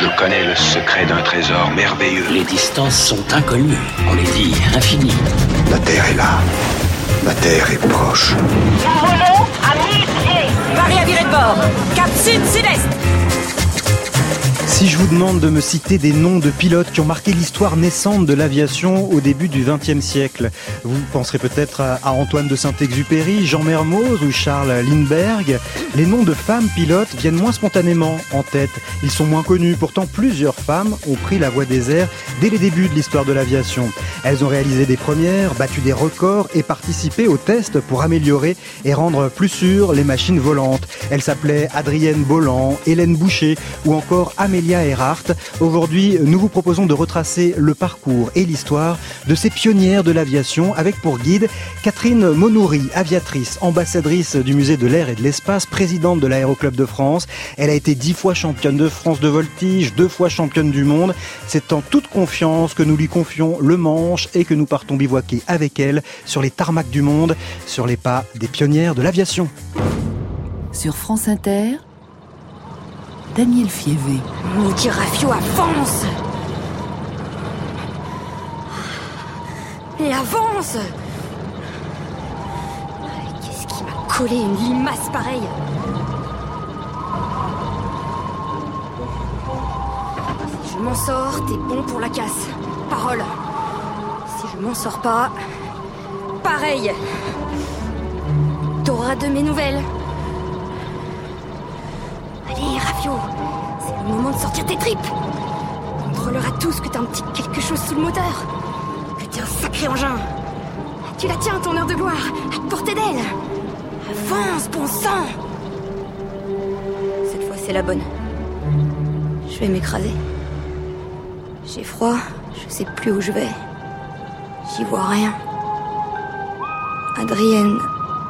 Je connais le secret d'un trésor merveilleux. Les distances sont inconnues, on les dit infinies. La Terre est là. La Terre est proche. Nous volons à 1000 pieds. Paris à virer de bord. Cap sud-sud-est. Si je vous demande de me citer des noms de pilotes qui ont marqué l'histoire naissante de l'aviation au début du XXe siècle, vous penserez peut-être à Antoine de Saint-Exupéry, Jean Mermoz ou Charles Lindbergh. Les noms de femmes pilotes viennent moins spontanément en tête. Ils sont moins connus. Pourtant, plusieurs femmes ont pris la voie des airs dès les débuts de l'histoire de l'aviation. Elles ont réalisé des premières, battu des records et participé aux tests pour améliorer et rendre plus sûres les machines volantes. Elles s'appelaient Adrienne Bolland, Hélène Boucher ou encore Amélie Earhart. Aujourd'hui, nous vous proposons de retracer le parcours et l'histoire de ces pionnières de l'aviation avec pour guide Catherine Monoury, aviatrice, ambassadrice du musée de l'air et de l'espace, présidente de l'Aéroclub de France. Elle a été dix fois championne de France de voltige, deux fois championne du monde. C'est en toute confiance que nous lui confions le manche et que nous partons bivouaquer avec elle sur les tarmacs du monde, sur les pas des pionnières de l'aviation. Sur France Inter, Daniel Fievé. Niki Raffio avance Et avance Qu'est-ce qui m'a collé une limace pareille Si je m'en sors, t'es bon pour la casse. Parole. Si je m'en sors pas, pareil. T'auras de mes nouvelles. Allez, Raffio, c'est le moment de sortir tes tripes. On contrôlera tous que t'as un petit quelque chose sous le moteur. Que t'es un sacré engin. Tu la tiens, ton heure de gloire, à portée d'aile. Avance, bon sang Cette fois, c'est la bonne. Je vais m'écraser. J'ai froid, je sais plus où je vais. J'y vois rien. Adrienne,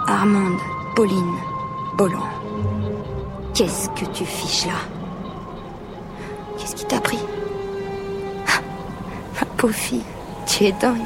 Armande, Pauline, Bolland. Qu'est-ce que tu fiches là? Qu'est-ce qui t'a pris? Ah, Ma pauvre fille, tu es dingue.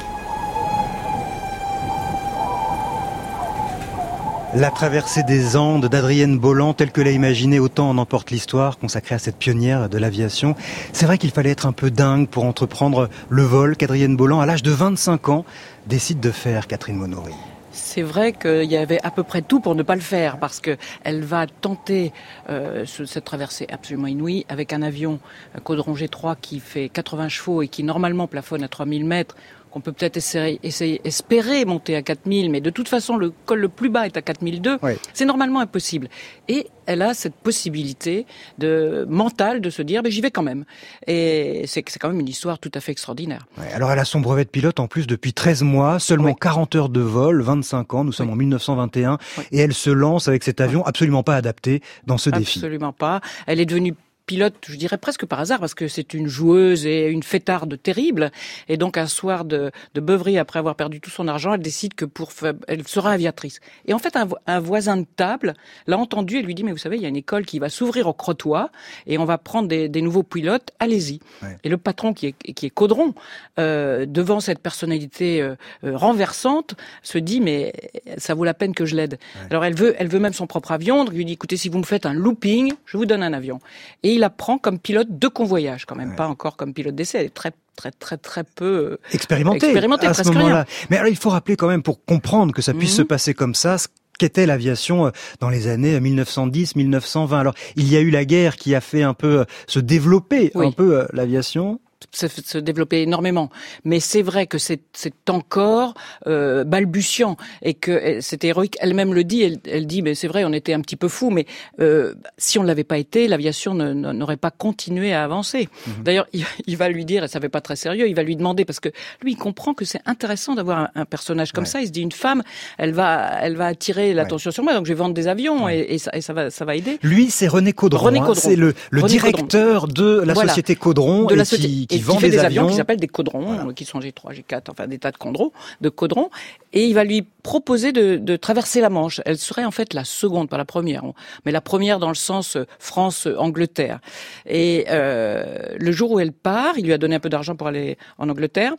La traversée des Andes d'Adrienne Bolland, telle que l'a imaginée autant en emporte l'histoire, consacrée à cette pionnière de l'aviation. C'est vrai qu'il fallait être un peu dingue pour entreprendre le vol qu'Adrienne Bolland, à l'âge de 25 ans, décide de faire, Catherine Monory. C'est vrai qu'il y avait à peu près tout pour ne pas le faire, parce que elle va tenter euh, cette traversée absolument inouïe avec un avion un Caudron G3 qui fait 80 chevaux et qui normalement plafonne à 3000 mètres qu'on peut peut-être essayer, essayer, espérer monter à 4000, mais de toute façon, le col le plus bas est à 4002. Oui. C'est normalement impossible. Et elle a cette possibilité de mentale de se dire, ben, j'y vais quand même. Et c'est quand même une histoire tout à fait extraordinaire. Ouais, alors elle a son brevet de pilote en plus depuis 13 mois, seulement oui. 40 heures de vol, 25 ans, nous sommes en 1921, et elle se lance avec cet avion absolument pas adapté dans ce absolument défi. Absolument pas. Elle est devenue pilote, je dirais presque par hasard, parce que c'est une joueuse et une fêtarde terrible. Et donc un soir de, de beuverie, après avoir perdu tout son argent, elle décide que pour elle sera aviatrice. Et en fait, un, un voisin de table l'a entendu et lui dit mais vous savez, il y a une école qui va s'ouvrir au Crotoy et on va prendre des, des nouveaux pilotes. Allez-y. Ouais. Et le patron qui est qui est Caudron, euh, devant cette personnalité euh, renversante, se dit mais ça vaut la peine que je l'aide. Ouais. Alors elle veut elle veut même son propre avion. Donc lui dit écoutez si vous me faites un looping, je vous donne un avion. Et il apprend comme pilote de convoyage, quand même, ouais. pas encore comme pilote d'essai. Elle est très très très très peu expérimentée, expérimentée à ce moment-là. Mais alors il faut rappeler quand même pour comprendre que ça puisse mmh. se passer comme ça, ce qu'était l'aviation dans les années 1910-1920. Alors il y a eu la guerre qui a fait un peu se développer oui. un peu l'aviation se, se, développer énormément. Mais c'est vrai que c'est encore euh, balbutiant et que c'était héroïque. Elle-même le dit. Elle, elle dit, mais c'est vrai, on était un petit peu fous, mais euh, si on ne l'avait pas été, l'aviation n'aurait pas continué à avancer. -hmm. D'ailleurs, il, il, va lui dire, et ça fait pas très sérieux, il va lui demander parce que lui, il comprend que c'est intéressant d'avoir un, un, personnage comme ouais. ça. Il se dit, une femme, elle va, elle va attirer l'attention ouais. sur moi, donc je vais vendre des avions ouais. et, et, ça, et, ça, va, ça va aider. Lui, c'est René Caudron. René Caudron. Hein, c'est le, le directeur Caudron. de la voilà. société Caudron de et la qui, qui et vend qui fait des, des avions, qui s'appellent des caudrons, voilà. qui sont G3, G4, enfin des tas de caudrons, de caudrons, et il va lui proposer de, de, traverser la Manche. Elle serait en fait la seconde, pas la première, mais la première dans le sens euh, France-Angleterre. Et euh, le jour où elle part, il lui a donné un peu d'argent pour aller en Angleterre.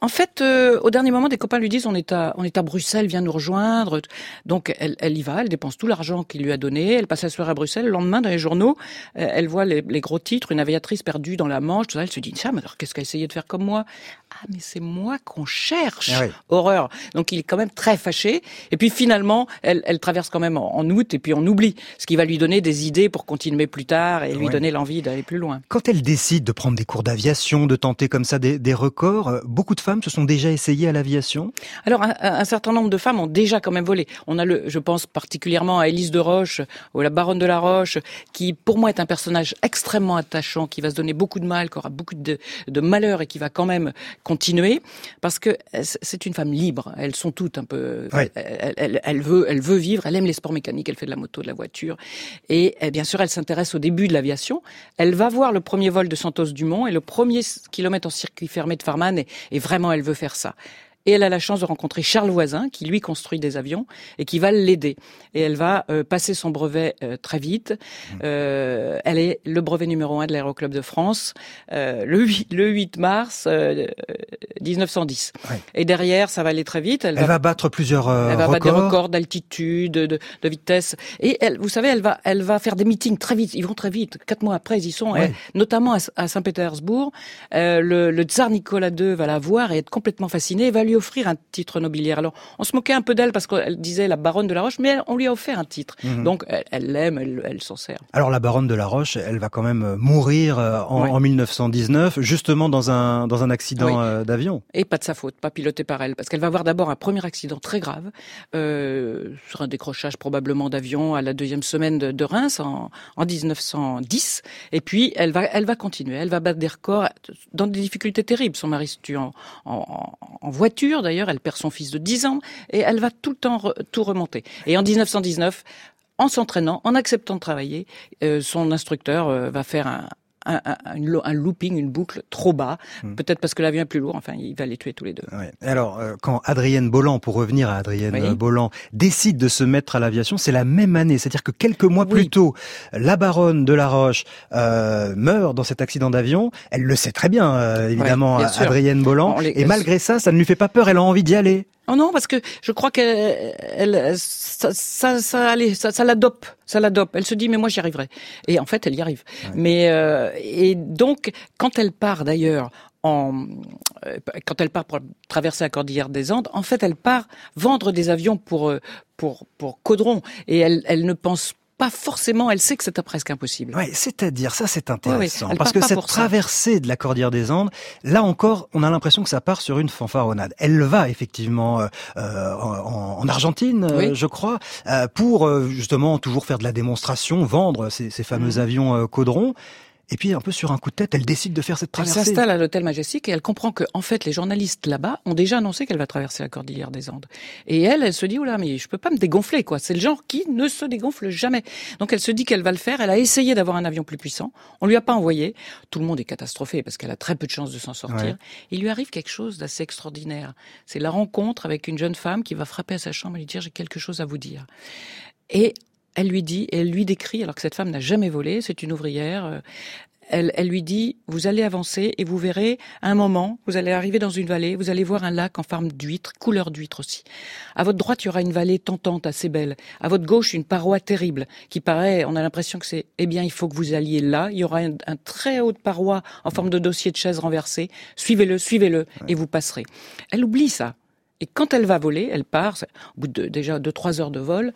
En fait, euh, au dernier moment, des copains lui disent on est à on est à Bruxelles, viens nous rejoindre. Donc elle, elle y va, elle dépense tout l'argent qu'il lui a donné, elle passe la soirée à Bruxelles. Le lendemain, dans les journaux, euh, elle voit les, les, gros titres, une aviatrice perdue dans la Manche. Tout ça, elle se dit ça, mais alors qu'est-ce qu'elle a essayé de faire comme moi? Ah, mais c'est moi qu'on cherche. Ah oui. Horreur. Donc il est quand même très fâché. Et puis finalement, elle, elle traverse quand même en, en août et puis on oublie, ce qui va lui donner des idées pour continuer plus tard et lui Ouais. donner l'envie d'aller plus loin. Quand elle décide de prendre des cours d'aviation, de tenter comme ça des, des records, euh, beaucoup de femmes se sont déjà essayées à l'aviation? Alors, un, un certain nombre de femmes ont déjà quand même volé. On a le, je pense particulièrement à Élise de Roche ou la baronne de la Roche, qui pour moi est un personnage extrêmement attachant, qui va se donner beaucoup de mal, qui aura beaucoup de, de malheur et qui va quand même continuer, parce que c'est une femme libre. Elles sont toutes un peu. Ouais. Elle, elle, elle veut, elle veut vivre. Elle aime les sports mécaniques. Elle fait de la moto, de la voiture, et, et bien sûr, elle s'intéresse au début de l'aviation. Elle va voir le premier vol de Santos Dumont et le premier kilomètre en circuit fermé de Farman, et, et vraiment, elle veut faire ça. Et elle a la chance de rencontrer Charles Voisin, qui lui construit des avions et qui va l'aider. Et elle va euh, passer son brevet euh, très vite. Euh, elle est le brevet numéro un de l'Aéroclub de France euh, le, 8, le 8 mars euh, 1910. Ouais. Et derrière, ça va aller très vite. Elle, elle va, va, battre plusieurs euh, elle va records. battre des records d'altitude, de, de, vitesse. Et elle, vous savez, elle va, elle va faire des meetings très vite. Ils vont très vite. Quatre mois après, ils y sont. Ouais. Elle, notamment à, à Saint-Pétersbourg, euh, le, le tsar Nicolas II va la voir et être complètement fasciné. Et va lui offrir un titre nobiliaire. Alors, on se moquait un peu d'elle parce qu'elle disait la baronne de la Roche, mais elle, on lui a offert un titre. Mhm. Mmh. Donc, elle l'aime, elle, elle, elle s'en sert. Alors, la baronne de la Roche, elle va quand même mourir euh, en, Ouais. en 1919, justement dans un dans un accident Oui. euh, d'avion. Et pas de sa faute, pas piloté par elle, parce qu'elle va avoir d'abord un premier accident très grave euh, sur un décrochage probablement d'avion à la deuxième semaine de, de Reims en, en 1910. Et puis elle va, elle va continuer, elle va battre des records dans des difficultés terribles. Son mari se tue en, en, en voiture, d'ailleurs, elle perd son fils de 10 ans et elle va tout le tout remonter. Et en 1919, en s'entraînant, en acceptant de travailler, euh, son instructeur euh, va faire un, un, un, un, looping, une boucle trop bas, mmh. peut-être parce que l'avion est plus lourd, enfin il va les tuer tous les deux. Ouais. Alors euh, quand Adrienne Bolland, pour revenir à Adrienne oui. Bolland, décide de se mettre à l'aviation, c'est la même année, c'est-à-dire que quelques mois oui. plus tôt, la baronne de la Roche euh, meurt dans cet accident d'avion, elle le sait très bien euh, évidemment, ouais, bien Adrienne Bolland, les... et malgré ça, ça ne lui fait pas peur, elle a envie d'y aller. Oh non, parce que je crois qu'elle, elle, ça, ça, ça, allez, ça, ça la dope, ça la dope. Elle se dit, mais moi j'y arriverai. Et en fait, elle y arrive. Ouais. Mais euh, et donc, quand elle part d'ailleurs en, euh, quand elle part pour traverser la cordillère des Andes, en fait, elle part vendre des avions pour pour pour Caudron. Et elle, elle ne pense pas forcément, elle sait que c'est presque impossible. Ouais, c'est-à-dire ça c'est intéressant oui, oui. parce que cette traversée de la cordillère des Andes, là encore, on a l'impression que ça part sur une fanfaronnade. Elle va effectivement euh, en, en, Argentine, oui. euh, je crois, euh, pour justement toujours faire de la démonstration, vendre ces, ces fameux mmh. avions euh, Caudron. Et puis, un peu sur un coup de tête, elle décide de faire cette traversée. Elle s'installe à l'hôtel Majestic et elle comprend que, en fait, les journalistes là-bas ont déjà annoncé qu'elle va traverser la cordillère des Andes. Et elle, elle se dit, oula, mais je peux pas me dégonfler, quoi. C'est le genre qui ne se dégonfle jamais. Donc, elle se dit qu'elle va le faire. Elle a essayé d'avoir un avion plus puissant. On lui a pas envoyé. Tout le monde est catastrophé parce qu'elle a très peu de chances de s'en sortir. Ouais. Il lui arrive quelque chose d'assez extraordinaire. C'est la rencontre avec une jeune femme qui va frapper à sa chambre et lui dire, j'ai quelque chose à vous dire. Et elle lui dit, et elle lui décrit, alors que cette femme n'a jamais volé, c'est une ouvrière, euh, elle, elle, lui dit, vous allez avancer et vous verrez, à un moment, vous allez arriver dans une vallée, vous allez voir un lac en forme d'huître, couleur d'huître aussi. À votre droite, il y aura une vallée tentante, assez belle. À votre gauche, une paroi terrible, qui paraît, on a l'impression que c'est, eh bien, il faut que vous alliez là. Il y aura un, un très haute paroi en forme de dossier de chaise renversé. Suivez-le, suivez-le, ouais. et vous passerez. Elle oublie ça. Et quand elle va voler, elle part, au bout de déjà deux, trois heures de vol,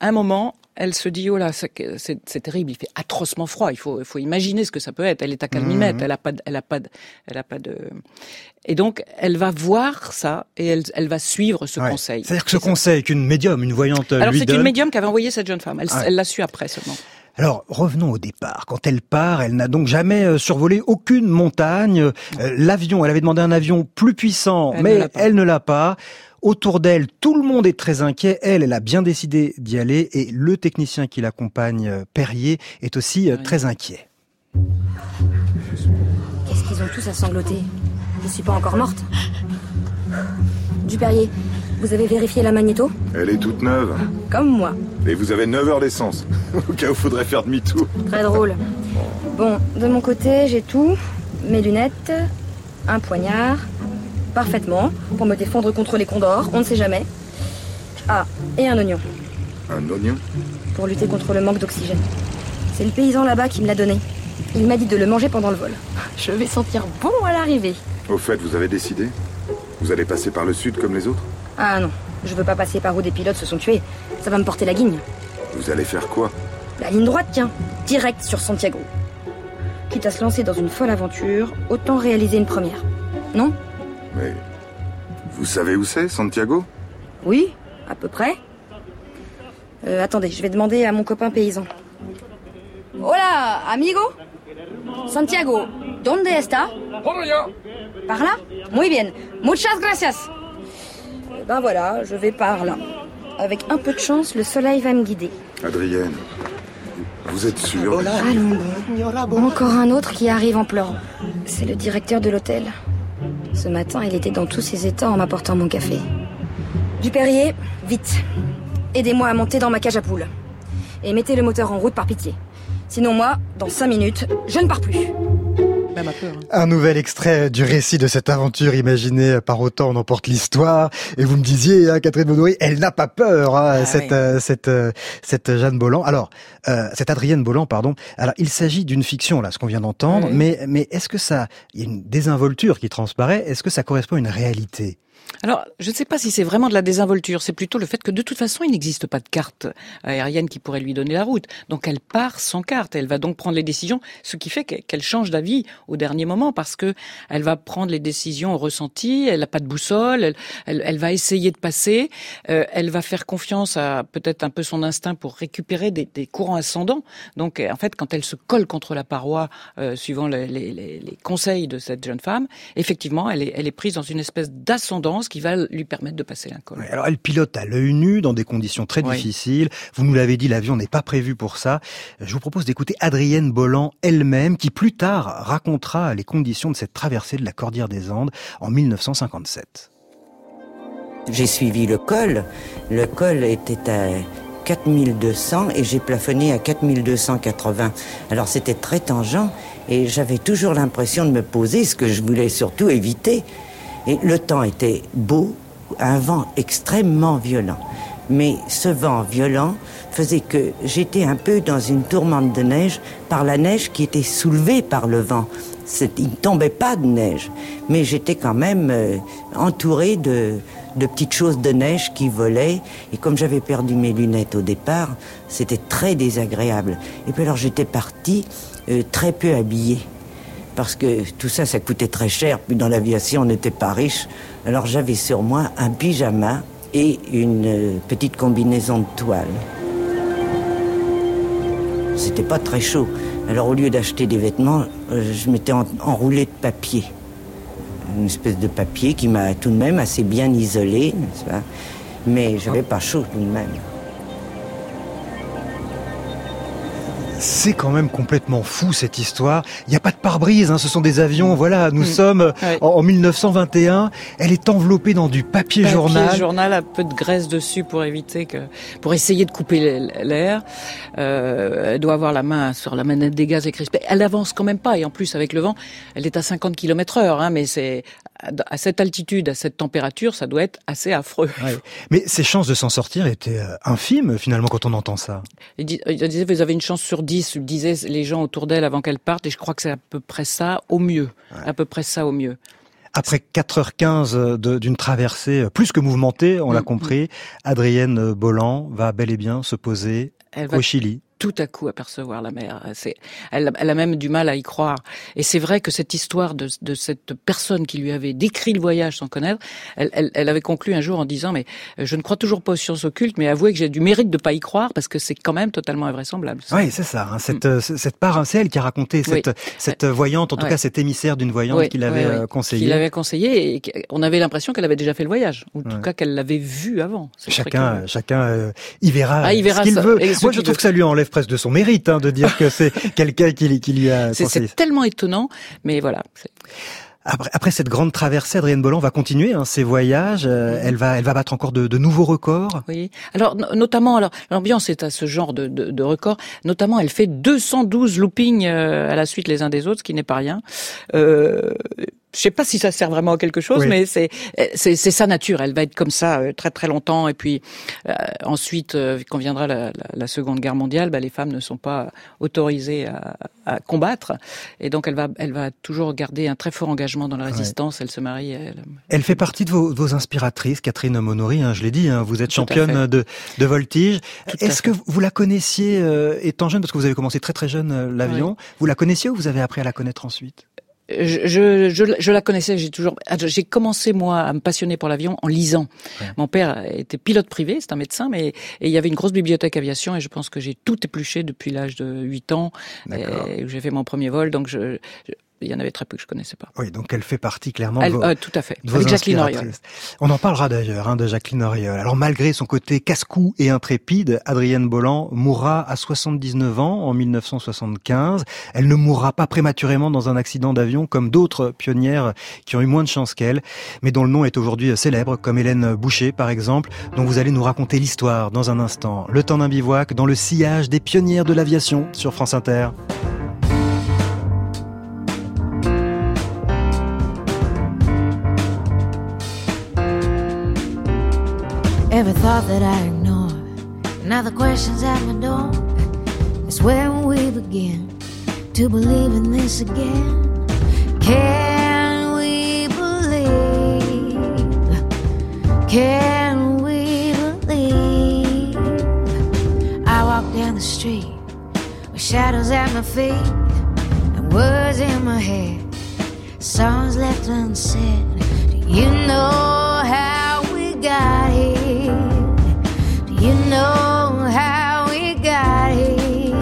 à un moment, elle se dit, oh là, c'est terrible, il fait atrocement froid, il faut, il faut imaginer ce que ça peut être. Elle est à calmimètre, mmh. elle a pas, elle a pas, elle a pas de... Et donc, elle va voir ça et elle, elle va suivre ce ouais. conseil. C'est-à-dire que ce conseil qu'une médium, une voyante Alors, lui c'est une médium qui avait envoyé cette jeune femme, elle ouais. l'a su après seulement. Alors revenons au départ. Quand elle part, elle n'a donc jamais euh, survolé aucune montagne. Euh, L'avion, elle avait demandé un avion plus puissant, elle mais ne elle ne l'a pas. Autour d'elle, tout le monde est très inquiet. Elle, elle a bien décidé d'y aller et le technicien qui l'accompagne, euh, Perrier, est aussi oui. très inquiet. Qu'est-ce qu'ils ont tous à sangloter? Je suis pas encore morte. Duperrier, vous avez vérifié la magnéto? Elle est toute neuve. Comme moi. Et vous avez 9 heures d'essence. Au cas où faudrait faire demi-tour. Très drôle. Bon, de mon côté, j'ai tout. Mes lunettes, un poignard, parfaitement pour me défendre contre les condors, on ne sait jamais. Ah, et un oignon, Un oignon pour lutter contre le manque d'oxygène. C'est le paysan là-bas qui me l'a donné. Il m'a dit de le manger pendant le vol. Je vais sentir bon à l'arrivée. Au fait, vous avez décidé Vous allez passer par le sud comme les autres Ah non, je veux pas passer par où des pilotes se sont tués. Ça va me porter la guigne. Vous allez faire quoi? La ligne droite, tiens, direct sur Santiago. Quitte à se lancer dans une folle aventure, autant réaliser une première. Non? Mais. Vous savez où c'est, Santiago? Oui, à peu près. Euh, attendez, je vais demander à mon copain paysan. Hola, amigo Santiago, ¿dónde está? Par là? Muy bien. Muchas gracias. Eh Ben voilà, je vais par là. Avec un peu de chance, le soleil va me guider. Adrienne, vous êtes sûre? Allons bon. Encore un autre qui arrive en pleurant. C'est le directeur de l'hôtel. Ce matin, il était dans tous ses états en m'apportant mon café. Dupérier, vite. Aidez-moi à monter dans ma cage à poules. Et mettez le moteur en route par pitié. Sinon moi, dans cinq minutes, je ne pars plus. Peur. hein. Un nouvel extrait du récit de cette aventure imaginée par autant on emporte l'histoire. Et vous me disiez, hein, Catherine Baudoury, elle n'a pas peur, hein, Ah cette, oui. euh, cette, euh, cette Jeanne Bolland. Alors, euh, cette Adrienne Bolland, pardon. Alors, il s'agit d'une fiction, là, ce qu'on vient d'entendre. Oui. Mais, mais est-ce que ça, il y a une désinvolture qui transparaît? Est-ce que ça correspond à une réalité? Alors, je ne sais pas si c'est vraiment de la désinvolture, c'est plutôt le fait que de toute façon, il n'existe pas de carte aérienne qui pourrait lui donner la route. Donc elle part sans carte, elle va donc prendre les décisions, ce qui fait que- qu'elle change d'avis au dernier moment parce que elle va prendre les décisions au ressenti, elle n'a pas de boussole, elle, va essayer de passer, euh, elle va faire confiance à peut-être un peu son instinct pour récupérer des, courants ascendants. Donc en fait, quand elle se colle contre la paroi, euh, suivant les, conseils de cette jeune femme, effectivement, elle est, elle est prise dans une espèce qui va lui permettre de passer l'incol. Ouais, Alors, elle pilote à l'œil nu dans des conditions très difficiles. Vous nous l'avez dit, l'avion n'est pas prévu pour ça. Je vous propose d'écouter Adrienne Bolland elle-même, qui plus tard racontera les conditions de cette traversée de la Cordillère des Andes en 1957. J'ai suivi le col. Le col était à 4200 et j'ai plafonné à 4280. Alors c'était très tangent et j'avais toujours l'impression de me poser ce que je voulais surtout éviter. Et le temps était beau, un vent extrêmement violent. Mais ce vent violent faisait que j'étais un peu dans une tourmente de neige par la neige qui était soulevée par le vent. Il ne tombait pas de neige, mais j'étais quand même euh, entouré de, de petites choses de neige qui volaient. Et comme j'avais perdu mes lunettes au départ, c'était très désagréable. Et puis alors j'étais parti euh, très peu habillé. Parce que tout ça, ça coûtait très cher. Puis dans l'aviation, on n'était pas riche. Alors j'avais sur moi un pyjama et une euh, petite combinaison de toile. C'était pas très chaud. Alors au lieu d'acheter des vêtements, euh, je m'étais en- enroulé de papier. Une espèce de papier qui m'a tout de même assez bien isolé, n'est-ce pas? Mais j'avais pas chaud tout de même. C'est quand même complètement fou cette histoire. Il n'y a pas de pare-brise, hein, ce sont des avions. Voilà, nous sommes Ouais. en, en 1921. Elle est enveloppée dans du papier, Papier journal. journal, un peu de graisse dessus pour éviter que, pour essayer de couper l'air. Euh, elle doit avoir la main sur la manette des gaz et crispée. Elle avance quand même pas et en plus avec le vent, elle est à 50 km heure, hein, mais c'est à cette altitude, à cette température, ça doit être assez affreux. Ouais. Mais ses chances de s'en sortir étaient euh, infimes finalement quand on entend ça. Il dis- il disait, vous avez une chance sur 10, disaient les gens autour d'elle avant qu'elle parte, et je crois que c'est à peu près ça au mieux. À peu près ça au mieux. Après 4h15 de- d'une traversée euh, plus que mouvementée, on l'a Mm, compris, Adrienne Bolland va bel et bien se poser Elle va au Chili. Tout à coup apercevoir la mer. C'est, elle, elle a même du mal à y croire. Et c'est vrai que cette histoire de, de cette personne qui lui avait décrit le voyage sans connaître, elle, elle, elle avait conclu un jour en disant mais euh, je ne crois toujours pas aux sciences occultes, mais avouez que j'ai du mérite de pas y croire parce que c'est quand même totalement invraisemblable. ça. Oui, c'est ça. hein, cette, euh, cette part, hein, c'est elle qui a raconté cette, Oui. cette voyante, en tout Ouais. cas cet émissaire d'une voyante Oui, qu'il avait oui, euh, conseillé. Qu'il avait conseillé et on avait l'impression qu'elle avait déjà fait le voyage, ou en tout Ouais. cas qu'elle l'avait vu avant. Chacun, curieux. chacun euh, y verra, Ah, il ce verra qu'il veut. Moi, je trouve que ça lui enlève presque de son mérite hein, de dire que c'est quelqu'un qui, qui lui a C'est, tellement étonnant, mais voilà. Après, après cette grande traversée, Adrienne Bolland va continuer hein, ses voyages. euh, elle va, elle va battre encore de, de nouveaux records. Oui. Alors no- notamment, alors l'ambiance est à ce genre de, de, de record. Notamment, elle fait 212 loopings euh, à la suite les uns des autres, ce qui n'est pas rien. Euh, je sais pas si ça sert vraiment à quelque chose, Oui. mais c'est c'est c'est sa nature. Elle va être comme ça euh, très très longtemps. Et puis euh, ensuite, euh, quand viendra la, la, la Seconde Guerre mondiale, bah, les femmes ne sont pas autorisées à, à combattre, et donc elle va elle va toujours garder un très fort engagement dans la résistance. Elle se marie. Elle, Elle fait partie de vos, vos inspiratrices, Catherine Monory, hein, je l'ai dit, hein, vous êtes Tout championne de, de voltige. Est-ce que vous la connaissiez euh, étant jeune, parce que vous avez commencé très très jeune euh, l'avion, vous la connaissiez ou vous avez appris à la connaître ensuite? Je, je, je, je la connaissais, j'ai toujours, ah, j'ai commencé moi à me passionner pour l'avion en lisant. Ouais. Mon père était pilote privé, c'est un médecin, mais et il y avait une grosse bibliothèque aviation et je pense que j'ai tout épluché depuis l'âge de 8 ans et où j'ai fait mon premier vol, donc je, je- il y en avait très peu que je connaissais pas. Oui, donc elle fait partie clairement de vos, euh, tout à fait. Avec Jacqueline. Auriol. On en parlera d'ailleurs hein, de Jacqueline Auriol. Alors malgré son côté casse-cou et intrépide, Adrienne Bolland mourra à 79 ans en 1975. Elle ne mourra pas prématurément dans un accident d'avion comme d'autres pionnières qui ont eu moins de chance qu'elle, mais dont le nom est aujourd'hui célèbre, comme Hélène Boucher par exemple, dont vous allez nous raconter l'histoire dans un instant. Le temps d'un bivouac dans le sillage des pionnières de l'aviation sur France Inter. Every thought that I ignore, now the questions at my door. It's where we begin to believe in this again. Can we believe? Can we believe? I walk down the street with shadows at my feet and words in my head, songs left unsaid. Do you know how we got here? You know how we got here?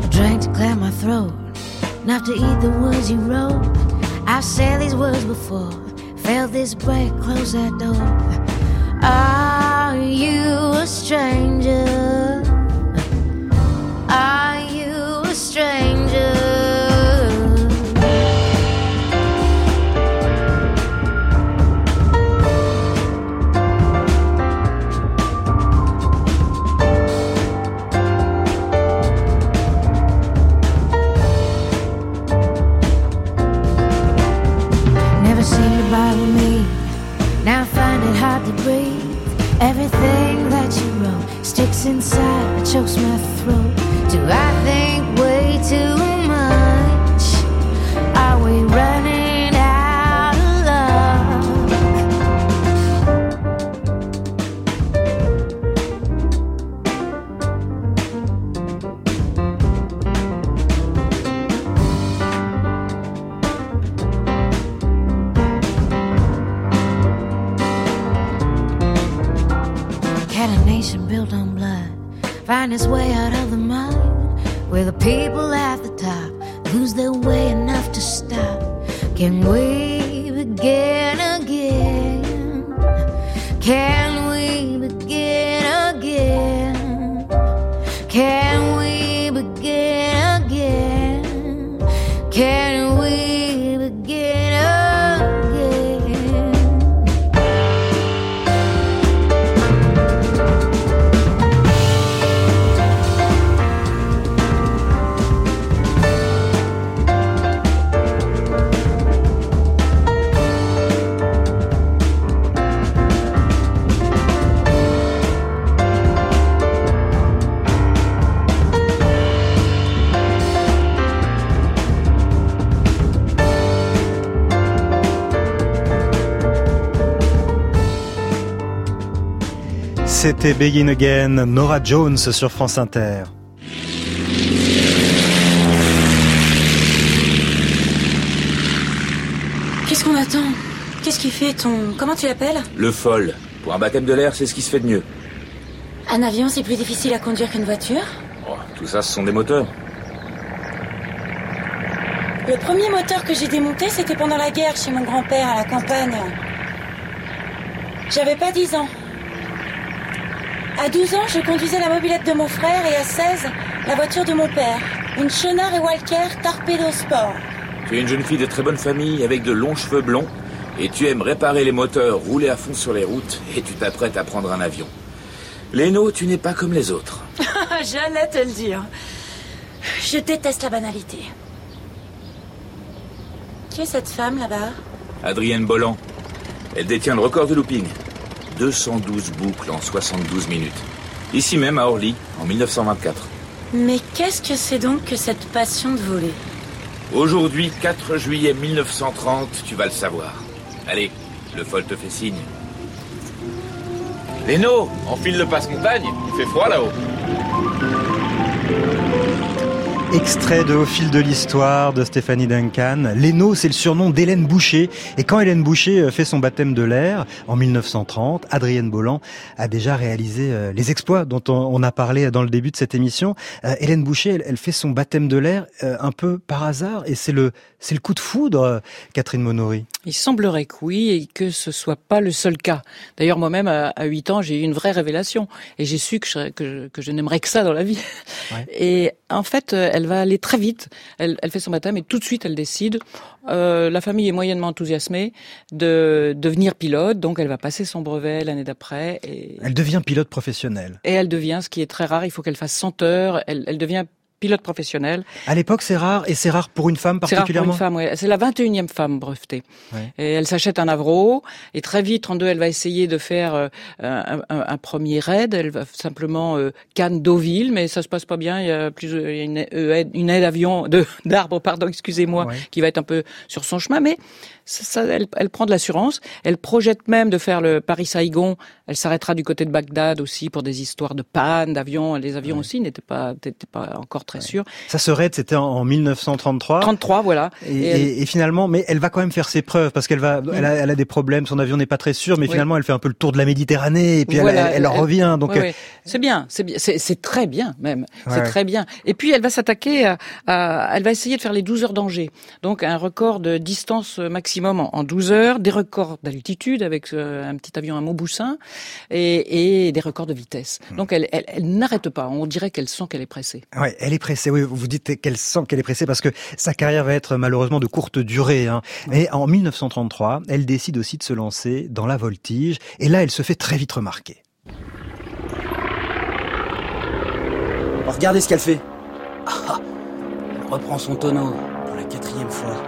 I drank to clear my throat, not to eat the words you wrote. I've said these words before, felt this break, close that door. Are you a stranger? Inside, chokes my throat. Do I think way too find its way out of the mud? Where the people at the top lose their way enough to stop? Can we begin C'était Begin Again, Nora Jones sur France Inter. Qu'est-ce qu'on attend? Qu'est-ce qui fait ton... Comment tu l'appelles? Le fol. Pour un baptême de l'air, c'est ce qui se fait de mieux. Un avion, c'est plus difficile à conduire qu'une voiture? Oh, tout ça, ce sont des moteurs. Le premier moteur que j'ai démonté, c'était pendant la guerre chez mon grand-père à la campagne. J'avais pas 10 ans. À 12 ans, je conduisais la mobilette de mon frère et à 16, la voiture de mon père. Une Chenard et Walker Torpedo Sport. Tu es une jeune fille de très bonne famille avec de longs cheveux blonds et tu aimes réparer les moteurs, rouler à fond sur les routes et tu t'apprêtes à prendre un avion. Léno, tu n'es pas comme les autres. J'allais te le dire. Je déteste la banalité. Qui est cette femme là-bas? Adrienne Bolland. Elle détient le record de looping. 212 boucles en 72 minutes. Ici même à Orly, en 1924. Mais qu'est-ce que c'est donc que cette passion de voler? Aujourd'hui, 4 juillet 1930, tu vas le savoir. Allez, le fol te fait signe. Léno, enfile le passe-montagne, il fait froid là-haut. Extrait de Au fil de l'histoire de Stéphanie Duncan. Leno, c'est le surnom d'Hélène Boucher. Et quand Hélène Boucher euh, fait son baptême de l'air en 1930, Adrienne Bolland a déjà réalisé euh, les exploits dont on a parlé dans le début de cette émission. Euh, Hélène Boucher, elle, fait son baptême de l'air un peu par hasard et c'est le c'est le coup de foudre, Catherine Monory. Il semblerait que oui et que ce soit pas le seul cas. D'ailleurs, moi-même, à 8 ans, j'ai eu une vraie révélation et j'ai su que je, que je, n'aimerais que ça dans la vie. Et en fait, elle va aller très vite. Elle, elle, fait son baptême et tout de suite, elle décide. Euh, la famille est moyennement enthousiasmée de devenir pilote, donc elle va passer son brevet l'année d'après. Et... Elle devient pilote professionnelle. Et elle devient, ce qui est très rare, il faut qu'elle fasse 100 heures. Elle, elle devient pilote professionnel. À l'époque, c'est rare, et c'est rare pour une femme particulièrement. C'est rare pour une femme, oui. C'est la 21e femme brevetée. Et elle s'achète un Avro, et très vite, en deux, elle va essayer de faire euh, un, premier raid. Elle va simplement euh, Cannes Deauville, mais ça se passe pas bien. Il y a plus il y a une, aide, une aide avion de d'arbre, pardon, excusez-moi, qui va être un peu sur son chemin, mais ça, elle, elle, prend de l'assurance. Elle projette même de faire le Paris-Saigon. Elle s'arrêtera du côté de Bagdad aussi pour des histoires de panne d'avions. Les avions aussi n'étaient pas, n'étaient pas encore très sûrs. Ça se raid, c'était en 1933. 33, voilà. Et, et, finalement, mais elle va quand même faire ses preuves parce qu'elle va, elle a, elle a, des problèmes. Son avion n'est pas très sûr, mais finalement, elle fait un peu le tour de la Méditerranée et puis elle, elle, revient. Donc, c'est bien, c'est bien, c'est très bien même. C'est très bien. Et puis, elle va s'attaquer à, à, elle va essayer de faire les 12 heures d'Angers. Donc, un record de distance maximale en, 12 heures, des records d'altitude avec euh, un petit avion à Montboussin et, et des records de vitesse. Hmm. Donc elle, elle, elle n'arrête pas. On dirait qu'elle sent qu'elle est pressée. Ouais, elle est pressée. Oui, vous dites qu'elle sent qu'elle est pressée parce que sa carrière va être malheureusement de courte durée. Hein. Mais en 1933, elle décide aussi de se lancer dans la voltige et là, elle se fait très vite remarquer. regardez ce qu'elle fait. Ah, elle reprend son tonneau pour la quatrième fois.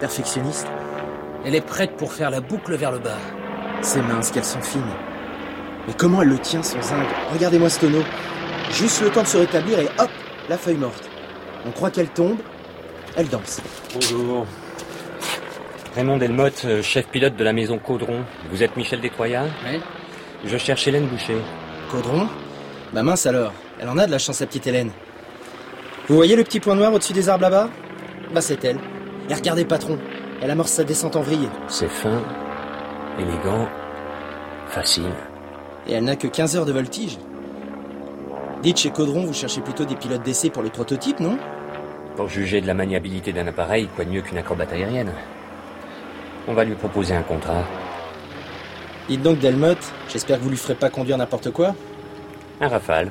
Perfectionniste elle est prête pour faire la boucle vers le bas. Ses mains, qu'elles sont fines. Mais comment elle le tient son zinc? Regardez-moi ce tonneau. Juste le temps de se rétablir et hop, la feuille morte. On croit qu'elle tombe, elle danse. Bonjour. Raymond Delmotte, euh, chef pilote de la maison Caudron. Vous êtes Michel Destroyat Oui. Je cherche Hélène Boucher. Caudron Bah mince alors, elle en a de la chance, sa petite Hélène. Vous voyez le petit point noir au-dessus des arbres là-bas? Bah c'est elle. Et regardez, patron, elle amorce sa descente en vrille. C'est fin, élégant, facile. Et elle n'a que 15 heures de voltige. Dites, chez Caudron, vous cherchez plutôt des pilotes d'essai pour les prototypes, non? Pour juger de la maniabilité d'un appareil, quoi de mieux qu'une acrobate aérienne? On va lui proposer un contrat. Dites donc, Delmotte, j'espère que vous lui ferez pas conduire n'importe quoi. Un rafale.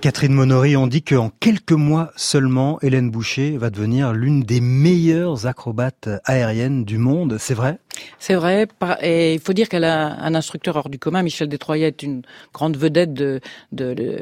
Catherine Monory, on dit qu'en quelques mois seulement, Hélène Boucher va devenir l'une des meilleures acrobates aériennes du monde. C'est vrai? C'est vrai. Et il faut dire qu'elle a un instructeur hors du commun. Michel Détroyet est une grande vedette de, de, de,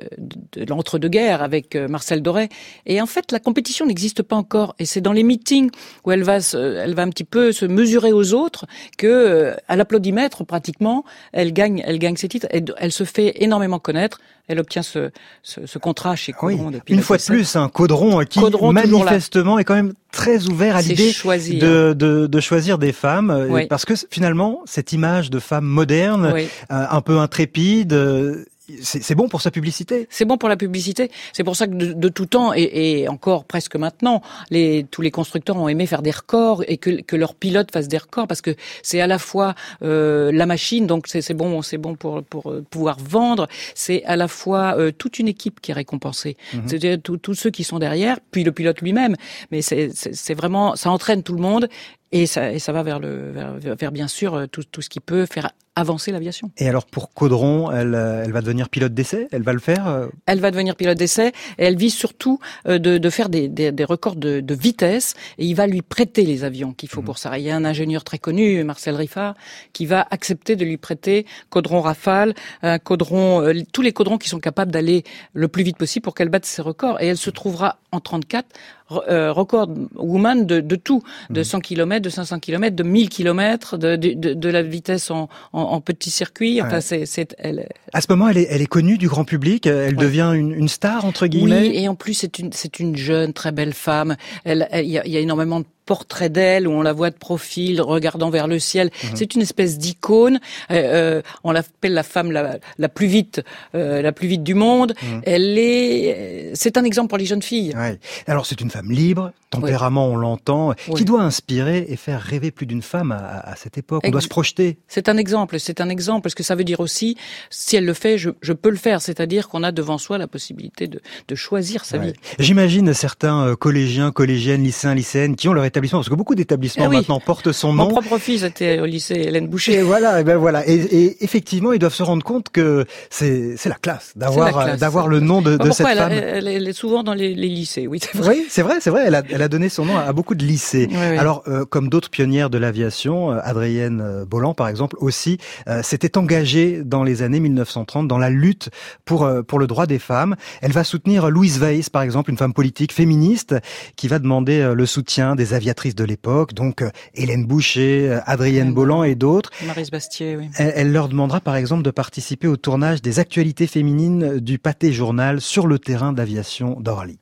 de l'entre-deux-guerres avec euh, Marcel Doré. Et en fait, la compétition n'existe pas encore. Et c'est dans les meetings où elle va, se, elle va un petit peu se mesurer aux autres que, euh, à l'applaudimètre pratiquement, elle gagne, elle gagne ses titres. Et elle se fait énormément connaître. Elle obtient ce, ce, ce contrat chez Caudron. Oui, une fois de plus, un Caudron qui manifestement est quand même très ouvert à l'idée de, de, de, choisir des femmes, euh, oui. parce que finalement, cette image de femme moderne, oui. euh, un peu intrépide, euh, c'est bon pour sa publicité. C'est bon pour la publicité. C'est pour ça que de, de tout temps et, et, encore presque maintenant, les, tous les constructeurs ont aimé faire des records et que, que leurs pilotes fassent des records parce que c'est à la fois euh, la machine, donc c'est bon, c'est bon pour pour euh, pouvoir vendre. C'est à la fois euh, toute une équipe qui est récompensée. -hmm. C'est-à-dire tous ceux qui sont derrière, puis le pilote lui-même. Mais c'est vraiment, ça entraîne tout le monde Et ça, et ça va vers le, vers, vers bien sûr euh, tout, tout ce qui peut faire avancer l'aviation. Et alors pour Caudron, elle, euh, elle va devenir pilote d'essai? Elle va le faire euh? Elle va devenir pilote d'essai et elle vise surtout de, de faire des, des, des records de, de, vitesse et il va lui prêter les avions qu'il faut mmh. pour ça. Il y a un ingénieur très connu, Marcel Riffard, qui va accepter de lui prêter Caudron Rafale, un Caudron, tous les Caudrons qui sont capables d'aller le plus vite possible pour qu'elle batte ses records. Et elle se trouvera en 34 euh, record woman de, de tout, de 100 km, de 500 km, de 1000 km, de, de, de la vitesse en, en, en petit circuit. Enfin, c'est, c'est, elle... À ce moment, elle est, elle est connue du grand public. Elle ouais. devient une, une, star entre guillemets. Oui, et en plus, c'est une, c'est une jeune, très belle femme. Elle, il y, y a énormément de portrait d'elle où on la voit de profil, regardant vers le ciel. Mmh. C'est une espèce d'icône. Euh, euh, on l'appelle la femme la, la plus vite, euh, la plus vite du monde. Mmh. Elle est, c'est un exemple pour les jeunes filles. Ouais. Alors c'est une femme libre, tempérament, on l'entend, qui doit inspirer et faire rêver plus d'une femme à, à, cette époque. On doit se projeter. C'est un exemple. C'est un exemple parce que ça veut dire aussi, si elle le fait, je, je peux le faire. C'est-à-dire qu'on a devant soi la possibilité de, de choisir sa vie. J'imagine certains collégiens, collégiennes, lycéens, lycéennes qui ont leur établissement, parce que beaucoup d'établissements eh oui. maintenant portent son nom. Mon propre fils était au lycée Hélène Boucher. Et voilà, et ben voilà. Et, et, effectivement, ils doivent se rendre compte que c'est la classe d'avoir d'avoir le nom de, de cette elle, femme. Elle, elle, est souvent dans les, les lycées, oui, c'est vrai. Oui, c'est vrai, c'est vrai. Elle a, elle a donné son nom à beaucoup de lycées. Oui, oui. Alors, euh, comme d'autres pionnières de l'aviation, euh, Adrienne euh, Bolland, par exemple, aussi euh, s'était engagée dans les années 1930 dans la lutte pour euh, pour le droit des femmes. Elle va soutenir Louise Weiss, par exemple, une femme politique féministe qui va demander le soutien des aviatrices de l'époque, donc Hélène Boucher, Adrienne Bolland et d'autres. Marise Bastier, oui. Elle, elle, leur demandera, par exemple, de participer au tournage des actualités féminines du Pâté Journal sur le terrain d'aviation d'Orly.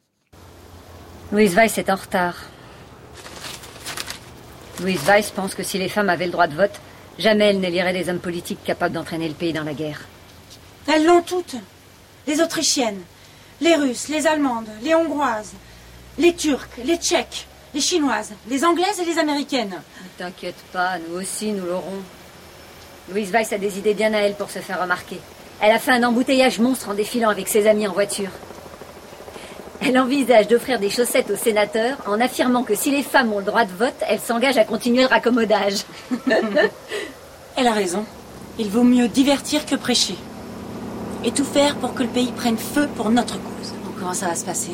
Louise Weiss est en retard. Louise Weiss pense que si les femmes avaient le droit de vote, jamais elle n'éliraient des hommes politiques capables d'entraîner le pays dans la guerre. Elles l'ont toutes. Les Autrichiennes, les Russes, les Allemandes, les Hongroises, les Turques, les Tchèques, les Chinoises, les Anglaises et les Américaines. Ne t'inquiète pas, nous aussi nous l'aurons. Louise Weiss a des idées bien à elle pour se faire remarquer. Elle a fait un embouteillage monstre en défilant avec ses amis en voiture. Elle envisage d'offrir des chaussettes aux sénateurs en affirmant que si les femmes ont le droit de vote, elle s'engage à continuer le raccommodage. elle a raison. Il vaut mieux divertir que prêcher. Et tout faire pour que le pays prenne feu pour notre cause. Comment ça va se passer?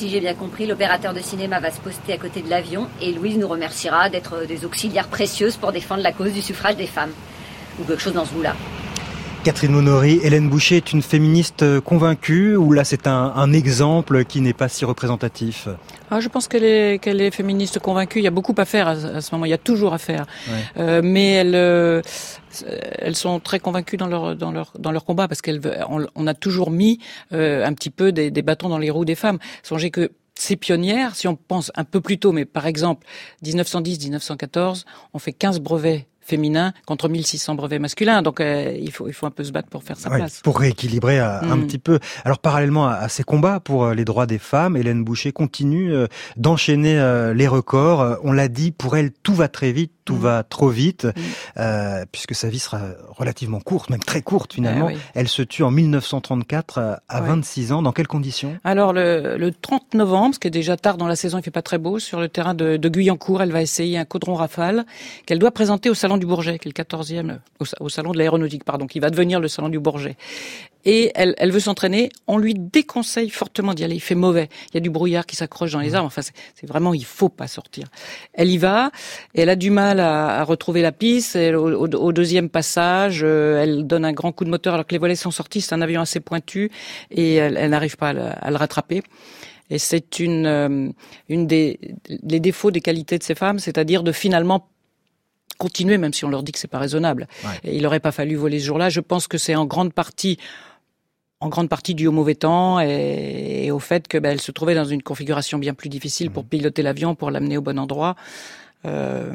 Si j'ai bien compris, l'opérateur de cinéma va se poster à côté de l'avion et Louise nous remerciera d'être des auxiliaires précieuses pour défendre la cause du suffrage des femmes. Ou quelque chose dans ce goût-là. Catherine Monory, Hélène Boucher est une féministe convaincue ou là c'est un, un, exemple qui n'est pas si représentatif? Ah, Je pense qu'elle est, qu'elle est féministe convaincue. Il y a beaucoup à faire à, à ce moment, il y a toujours à faire. Ouais. Euh, mais elles, euh, elles sont très convaincues dans leur, dans leur, dans leur combat parce qu'elles, on, on, a toujours mis euh, un petit peu des, des bâtons dans les roues des femmes. Songez que ces pionnières, si on pense un peu plus tôt, mais par exemple 1910-1914, on fait 15 brevets féminin contre 1600 brevets masculins. Donc euh, il faut il faut un peu se battre pour faire sa oui, place. Pour rééquilibrer un mmh. petit peu. Alors parallèlement à, à, ces combats pour euh, les droits des femmes, Hélène Boucher continue euh, d'enchaîner euh, les records. On l'a dit, pour elle tout va très vite, tout va trop vite, mmh. puisque sa vie sera relativement courte, même très courte finalement. Oui. Elle se tue en 1934 à ouais. 26 ans. Dans quelles conditions? Alors le, le 30 novembre, ce qui est déjà tard dans la saison, il fait pas très beau, sur le terrain de, de Guyancourt, elle va essayer un caudron rafale qu'elle doit présenter au salon du Bourget, qui est le 14e, au, au salon de l'aéronautique, pardon, qui va devenir le salon du Bourget et elle, elle veut s'entraîner, on lui déconseille fortement d'y aller. Il fait mauvais. Il y a du brouillard qui s'accroche dans les arbres. Enfin, c'est vraiment, il faut pas sortir. Elle y va. Et elle a du mal à, à retrouver la piste. Elle, au, deuxième passage, euh, elle donne un grand coup de moteur alors que les volets sont sortis. C'est un avion assez pointu et elle, elle n'arrive pas à le, à le, rattraper. Et c'est une, euh, une des les défauts des qualités de ces femmes, c'est-à-dire de finalement continuer, même si on leur dit que c'est pas raisonnable. Ouais. Et il n'aurait pas fallu voler ce jour-là. Je pense que c'est en grande partie en grande partie dû au mauvais temps et, et au fait que ben, elle se trouvait dans une configuration bien plus difficile mmh. pour piloter l'avion, pour l'amener au bon endroit. Euh,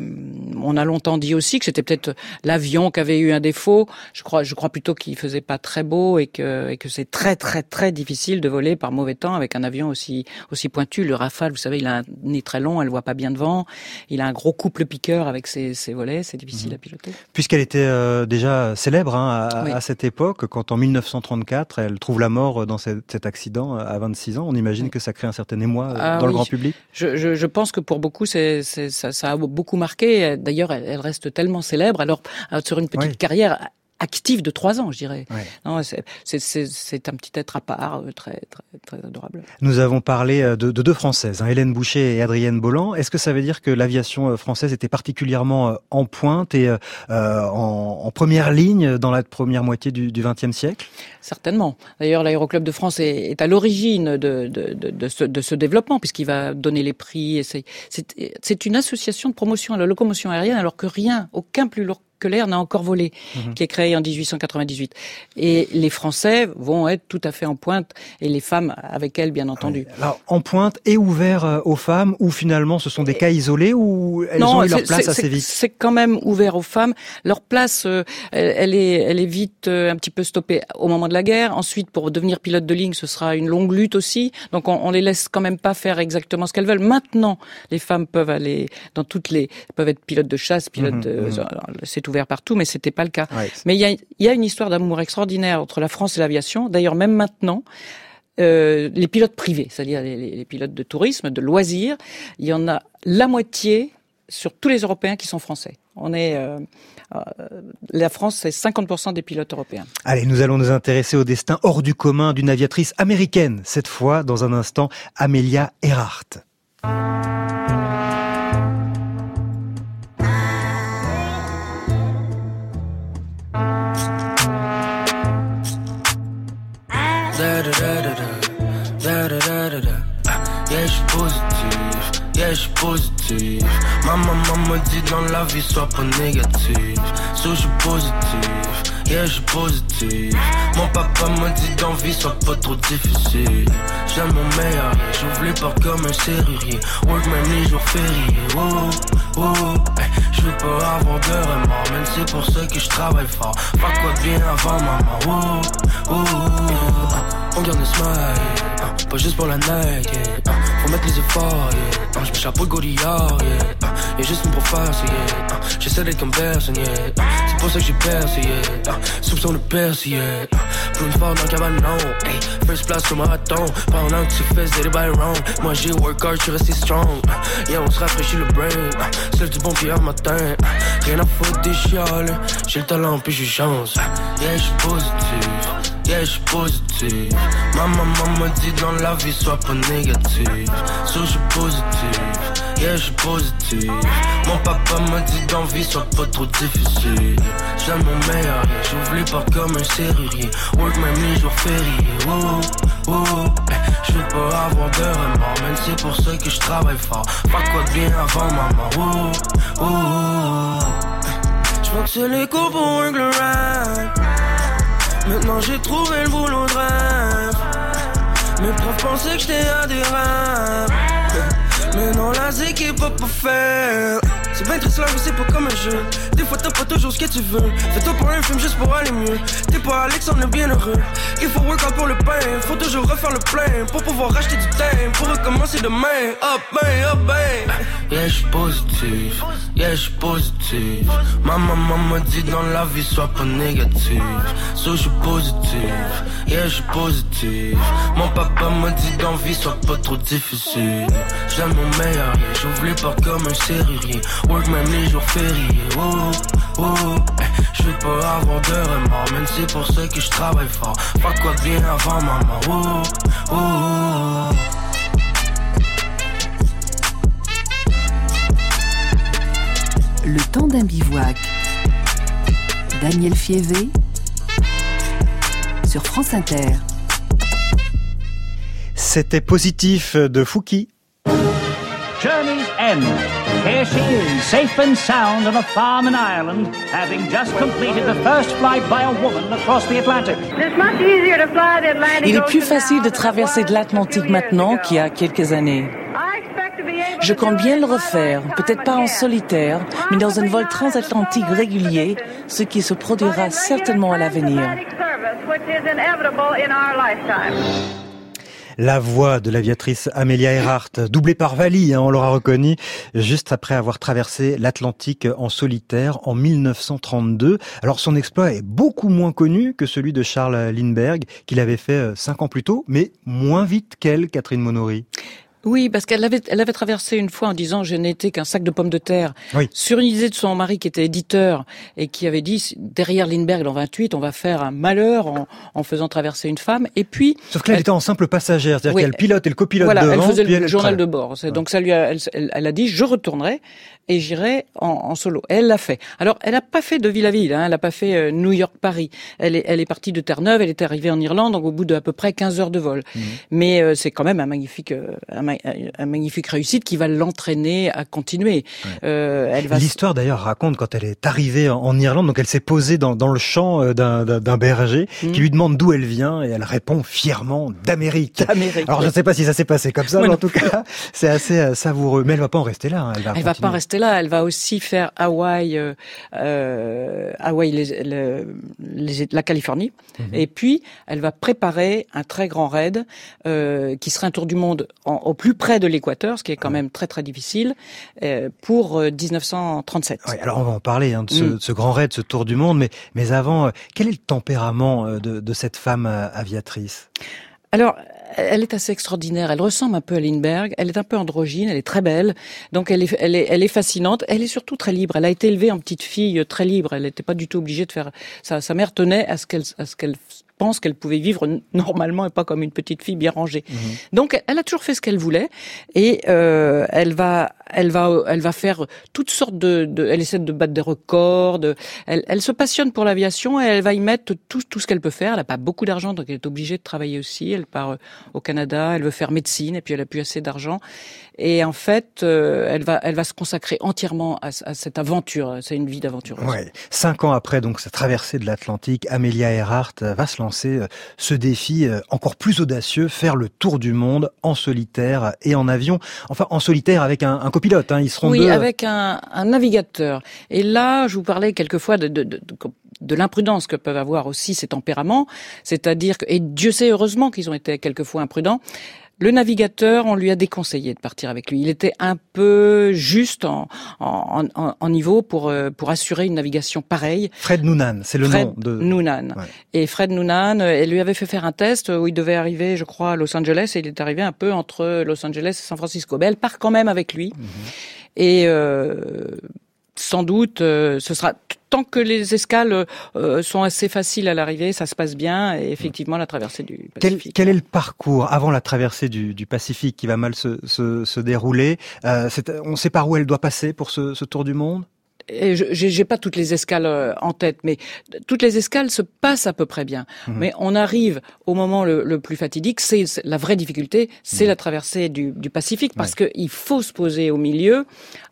on a longtemps dit aussi que c'était peut-être l'avion qui avait eu un défaut. Je crois, je crois plutôt qu'il faisait pas très beau et que, et que c'est très très très difficile de voler par mauvais temps avec un avion aussi aussi pointu. Le Rafale, vous savez, il a un nez très long, elle voit pas bien devant. Il a un gros couple piqueur avec ses, ses volets, c'est difficile mmh. à piloter. Puisqu'elle était euh, déjà célèbre hein, à, oui. à, cette époque, quand en 1934 elle trouve la mort dans cet, cet accident à 26 ans, on imagine oui. que ça crée un certain émoi euh, ah, dans oui. le grand public. Je, je, je pense que pour beaucoup, c'est ça, ça a beaucoup marqué. D'ailleurs, elle, reste tellement célèbre. Alors, euh, sur une petite carrière active de trois ans, je dirais. Non, c'est un petit être à part, euh, très, très, très adorable. Nous avons parlé euh, de, de deux Françaises, hein, Hélène Boucher et Adrienne Bolland. Est-ce que ça veut dire que l'aviation euh, française était particulièrement en pointe et euh, en, en, première ligne dans la première moitié du XXe siècle? Certainement. D'ailleurs, l'Aéroclub de France est, est à l'origine de, de, de, de, ce, de ce développement, puisqu'il va donner les prix. C'est une association de promotion à la locomotion aérienne, alors que rien, aucun plus lourd que l'air n'a encore volé, mmh. qui est créé en 1898. Et les Français vont être tout à fait en pointe, et les femmes avec elles, bien entendu. Alors, en pointe et ouvert euh, aux femmes, ou finalement ce sont des cas isolés, ou elles non, ont eu leur place assez vite C'est quand même ouvert aux femmes. Leur place, euh, elle, elle, est, elle est vite euh, un petit peu stoppée au moment de la guerre. Ensuite, pour devenir pilote de ligne, ce sera une longue lutte aussi. Donc, on, on les laisse quand même pas faire exactement ce qu'elles veulent. Maintenant, les femmes peuvent aller dans toutes les, peuvent être pilotes de chasse, pilotes mmh, de, mmh. c'est ouvert partout, mais c'était pas le cas. Ouais, mais il y a, y a, une histoire d'amour extraordinaire entre la France et l'aviation. D'ailleurs, même maintenant, euh, les pilotes privés, c'est-à-dire les, les, pilotes de tourisme, de loisirs, il y en a la moitié sur tous les Européens qui sont français. On est euh, euh, la France, c'est 50% des pilotes européens. Allez, nous allons nous intéresser au destin hors du commun d'une aviatrice américaine. Cette fois, dans un instant, Amelia Earhart. Yeah, je suis positif, yeah, je suis positif. Ma maman me dit dans la vie, je yeah, je positif. Mon papa me dit dans vie, sois pas trop difficile. J'aime mon meilleur, j'ouvre les portes comme un serrurier. Work même les jours fériés, oh, oh, hey, Je veux pas avoir de remords, même c'est pour ça que je travaille fort. Pas quoi de bien avant maman, oh, oh. On garde le smile, pas juste pour la night, yeah. Faut mettre les efforts, yeah. Je mets chapeau le gorillard, yeah. Y'a juste une pour yeah. J'essaie d'être comme personne, yeah. Pour ça que j'ai percé, yeah. Soupçon de percer, yeah. Pour une fois dans cabanon, hey. First place au marathon. Pendant que tu fais by round. Moi j'ai work hard, j'suis resté strong. Yeah, on se rafraîchit le brain. Seul du bon pied un matin. Rien à foutre des chiales. J'ai le talent, puis j'ai chance. Yeah, j'suis positif. Yeah, j'suis positif. Ma maman me dit dans la vie, sois pas négatif. So, j'suis positif. Yeah, j'suis positif. Mon papa me dit dans vie, sois pas trop difficile. J'aime mon meilleur, j'ouvre les portes comme un serrurier. Work même les jours fériés. Oh. Hey, j'veux pas avoir de remords, même c'est pour ça que j'travaille fort. Pas quoi de bien avant maman. Oh, oh, oh. J'vois que c'est les cours pour un rap. Maintenant j'ai trouvé le boulot de rêve Mes profs pensaient que j'étais adorable Mais non la zik est pas pour faire C'est bien triste la vie c'est pas comme un jeu Des fois t'as pas toujours ce que tu veux. Fais-toi pour un film juste pour aller mieux. T'es pas Alex on est bien heureux. Il faut work out pour le pain. Faut toujours refaire le plein. Pour pouvoir racheter du temps Pour recommencer demain. Up ben up ben Yeah j'suis positif. Yeah j'suis positif. Ma maman me dit dans la vie sois pas négatif. So j'suis positif. Yeah j'suis positif. Mon papa me dit dans vie sois pas trop difficile. J'aime mon meilleur. J'ouvre les portes comme un serrurier Work même les jours fériés oh, oh, hey. Je veux pas avoir de remords Même c'est pour ça que je travaille fort Pas quoi de bien avant maman oh, oh, oh. Le temps d'un bivouac. Daniel Fievé sur France Inter. C'était positif de Fouki. Journey's end. Here she is, safe and sound on a farm in Ireland, having just completed the first flight by a woman across the Atlantic. Il est plus facile de traverser de l'Atlantique maintenant qu'il y a quelques années. Je compte bien le refaire, peut-être pas en solitaire, mais dans un vol transatlantique régulier, ce qui se produira certainement à l'avenir. La voix de l'aviatrice Amelia Earhart, doublée par Vali, hein, on l'aura reconnu, juste après avoir traversé l'Atlantique en solitaire en 1932. Alors son exploit est beaucoup moins connu que celui de Charles Lindbergh, qu'il avait fait cinq ans plus tôt, mais moins vite qu'elle, Catherine Monory. Oui, parce qu'elle avait, elle avait traversé une fois en disant je n'étais qu'un sac de pommes de terre. Oui. Sur une idée de son mari qui était éditeur et qui avait dit derrière Lindbergh dans 28, on va faire un malheur en, en faisant traverser une femme. Et puis. Sauf que là, elle, était en simple passagère, c'est-à-dire Oui. qu'il y a le pilote et le copilote voilà, devant. elle faisait puis le elle journal de bord. Donc ça lui, a, elle, a dit je retournerai et j'irai en, en solo. Et elle l'a fait. Alors elle n'a pas fait de ville à ville. Hein, elle n'a pas fait euh, New York Paris. Elle est, elle est partie de Terre-Neuve. Elle est arrivée en Irlande donc au bout de à peu près 15 heures de vol. Mais euh, c'est quand même un magnifique, euh, un, un magnifique réussite qui va l'entraîner à continuer. Euh, elle va. L'histoire d'ailleurs raconte quand elle est arrivée en- Irlande, donc elle s'est posée dans, dans le champ euh, d'un- berger Mm. qui lui demande d'où elle vient et elle répond fièrement d'Amérique. Alors je ne sais pas si ça s'est passé comme ça, Ouais, mais en tout cas c'est assez euh, savoureux. Mais elle va pas en rester là. hein, Elle va, Elle va pas rester là. Elle va aussi faire Hawaï, euh, Hawaï, les- le- les- la Californie. Mhm. Et puis, elle va préparer un très grand raid euh, qui sera un tour du monde en- au plus près de l'équateur, ce qui est quand même très très difficile, euh, pour euh, 1937. Ouais, alors on va en parler hein, de, ce, Mm. ce grand raid, ce tour du monde, mais, mais avant, euh, quel est le tempérament euh, de, de cette femme euh, aviatrice? Alors, elle est assez extraordinaire. Elle ressemble un peu à Lindbergh. Elle est un peu androgyne. Elle est très belle. Donc, elle est, elle est, elle est fascinante. Elle est surtout très libre. Elle a été élevée en petite fille euh, très libre. Elle n'était pas du tout obligée de faire. Sa, sa mère tenait à ce qu'elle, à ce qu'elle pense qu'elle pouvait vivre normalement et pas comme une petite fille bien rangée. Donc, elle a toujours fait ce qu'elle voulait et euh, elle va, elle va, elle va faire toutes sortes de, de elle essaie de battre des records. de- elle, elle se passionne pour l'aviation et elle va y mettre tout, tout ce qu'elle peut faire. Elle n'a pas beaucoup d'argent, donc elle est obligée de travailler aussi. Elle part euh, au Canada, elle veut faire médecine et puis elle a plus assez d'argent. Et en fait, euh, elle va, elle va se consacrer entièrement à, à cette aventure. C'est une vie d'aventure. Ouais. Cinq ans après donc sa traversée de l'Atlantique, Amelia Earhart euh, va se lancer euh, ce défi euh, encore plus audacieux, faire le tour du monde en solitaire et en avion. Enfin, en solitaire avec un, un copilote. Hein. Ils seront Oui, deux. avec un, un navigateur. Et là, je vous parlais quelquefois de, de, de, de- de l'imprudence que peuvent avoir aussi ces tempéraments. C'est-à-dire que, et Dieu sait heureusement qu'ils ont été quelquefois imprudents. Le navigateur, on lui a déconseillé de partir avec lui. Il était un peu juste en, en, en, en niveau pour, euh, pour assurer une navigation pareille. Fred Noonan, c'est le Fred nom de. Noonan. Ouais. Et Fred Noonan, euh, elle lui avait fait faire un test où il devait arriver, je crois, à Los Angeles, et il est arrivé un peu entre Los Angeles et San Francisco. Mais elle part quand même avec lui. Et euh, sans doute, euh, ce sera tant que les escales euh, sont assez faciles à l'arrivée, ça se passe bien. Et effectivement, la traversée du Quel, Pacifique. quel est le parcours avant la traversée du, du Pacifique qui va mal se, se, se dérouler? Euh, On sait par où elle doit passer pour ce, ce tour du monde? Et je- j'ai j'ai pas toutes les escales euh, en tête, mais toutes les escales se passent à peu près bien. Mhm. Mais on arrive au moment le, le plus fatidique. C'est la vraie difficulté, c'est la traversée du, du Pacifique, parce que il faut se poser au milieu.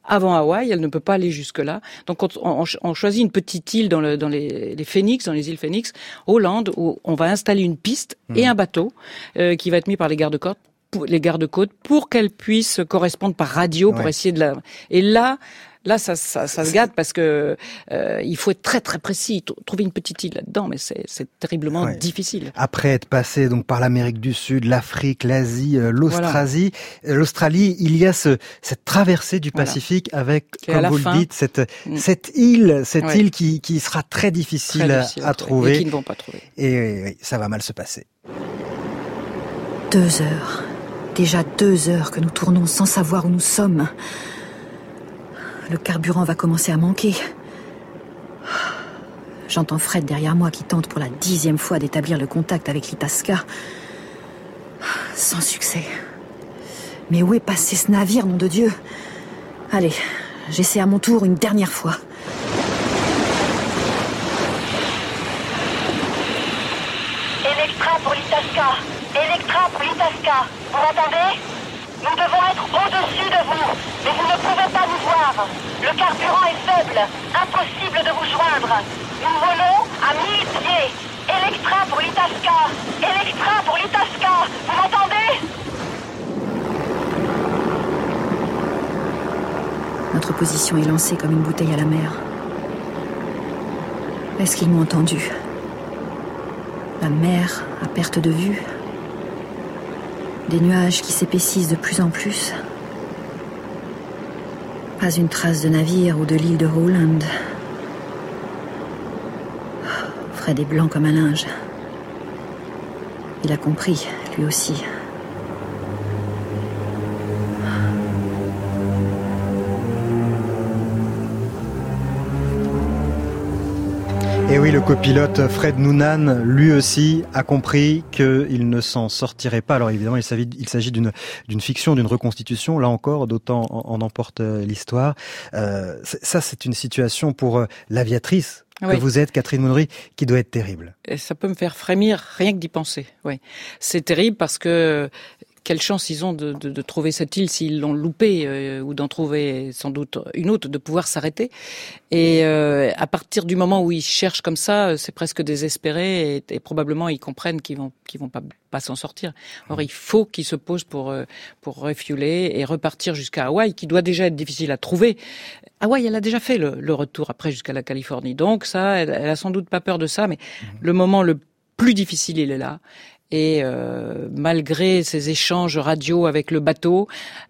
Avant Hawaï, elle ne peut pas aller jusque là. Donc on, on- on choisit une petite île dans, le, dans les, les Phoenix, dans les îles Phoenix, Hollande, où on va installer une piste et un bateau euh, qui va être mis par les gardes-côtes pour les gardes-côtes pour qu'elle puisse correspondre par radio pour Ouais. essayer de la. Et là, là, ça, ça, ça se gâte parce que euh, il faut être très très précis. Trouver une petite île là-dedans, mais c'est c'est terriblement Ouais. difficile. Après être passé donc par l'Amérique du Sud, l'Afrique, l'Asie, euh, l'Australie, euh, l'Australie, il y a ce, cette traversée du Voilà. Pacifique avec, Et comme la vous fin- le dites, cette, Mm. cette île, cette Ouais. île qui, qui sera très difficile, Très à- difficile à, trouver. Et qui ne vont pas trouver. Et oui, oui, ça va mal se passer. Deux heures. Déjà deux heures que nous tournons sans savoir où nous sommes. Le carburant va commencer à manquer. J'entends Fred derrière moi qui tente pour la dixième fois d'établir le contact avec l'Itasca. Sans succès. Mais où est passé ce navire, nom de Dieu? Allez, j'essaie à mon tour une dernière fois. Electra pour l'Itasca Electra Vous m'entendez? Nous devons être au-dessus de vous, mais vous ne pouvez pas nous voir. Le carburant est faible, impossible de vous joindre. Nous volons à 1000 pieds. Electra pour l'Itasca Electra pour l'Itasca Vous m'entendez? Notre position est lancée comme une bouteille à la mer. Est-ce qu'ils m'ont entendu? La mer à perte de vue. Des nuages qui s'épaississent de plus en plus. Pas une trace de navire ou de l'île de Rowland. Fred est blanc comme un linge. Il a compris, lui aussi. Et oui, le copilote Fred Noonan, lui aussi, a compris qu'il ne s'en sortirait pas. Alors évidemment, il s'agit d'une fiction, d'une reconstitution. Là encore, d'autant en, emporte euh, l'histoire. Euh, ça, c'est une situation pour euh, l'aviatrice que vous êtes, Catherine Mounry, qui doit être terrible. Et ça peut me faire frémir rien que d'y penser. Oui, c'est terrible parce que quelle chance ils ont de, de, de trouver cette île s'ils l'ont loupée euh, ou d'en trouver sans doute une autre, de pouvoir s'arrêter. Et euh, à partir du moment où ils cherchent comme ça, euh, c'est presque désespéré et, et, probablement ils comprennent qu'ils vont qu'ils vont pas pas s'en sortir. Or il faut qu'ils se posent pour pour refueler et repartir jusqu'à Hawaï, qui doit déjà être difficile à trouver. Hawaï, elle a déjà fait le, le retour après jusqu'à la Californie, donc ça, elle, elle, a sans doute pas peur de ça, mais mmh. le moment le plus difficile, il est là. Et euh, malgré ces échanges radio avec le bateau,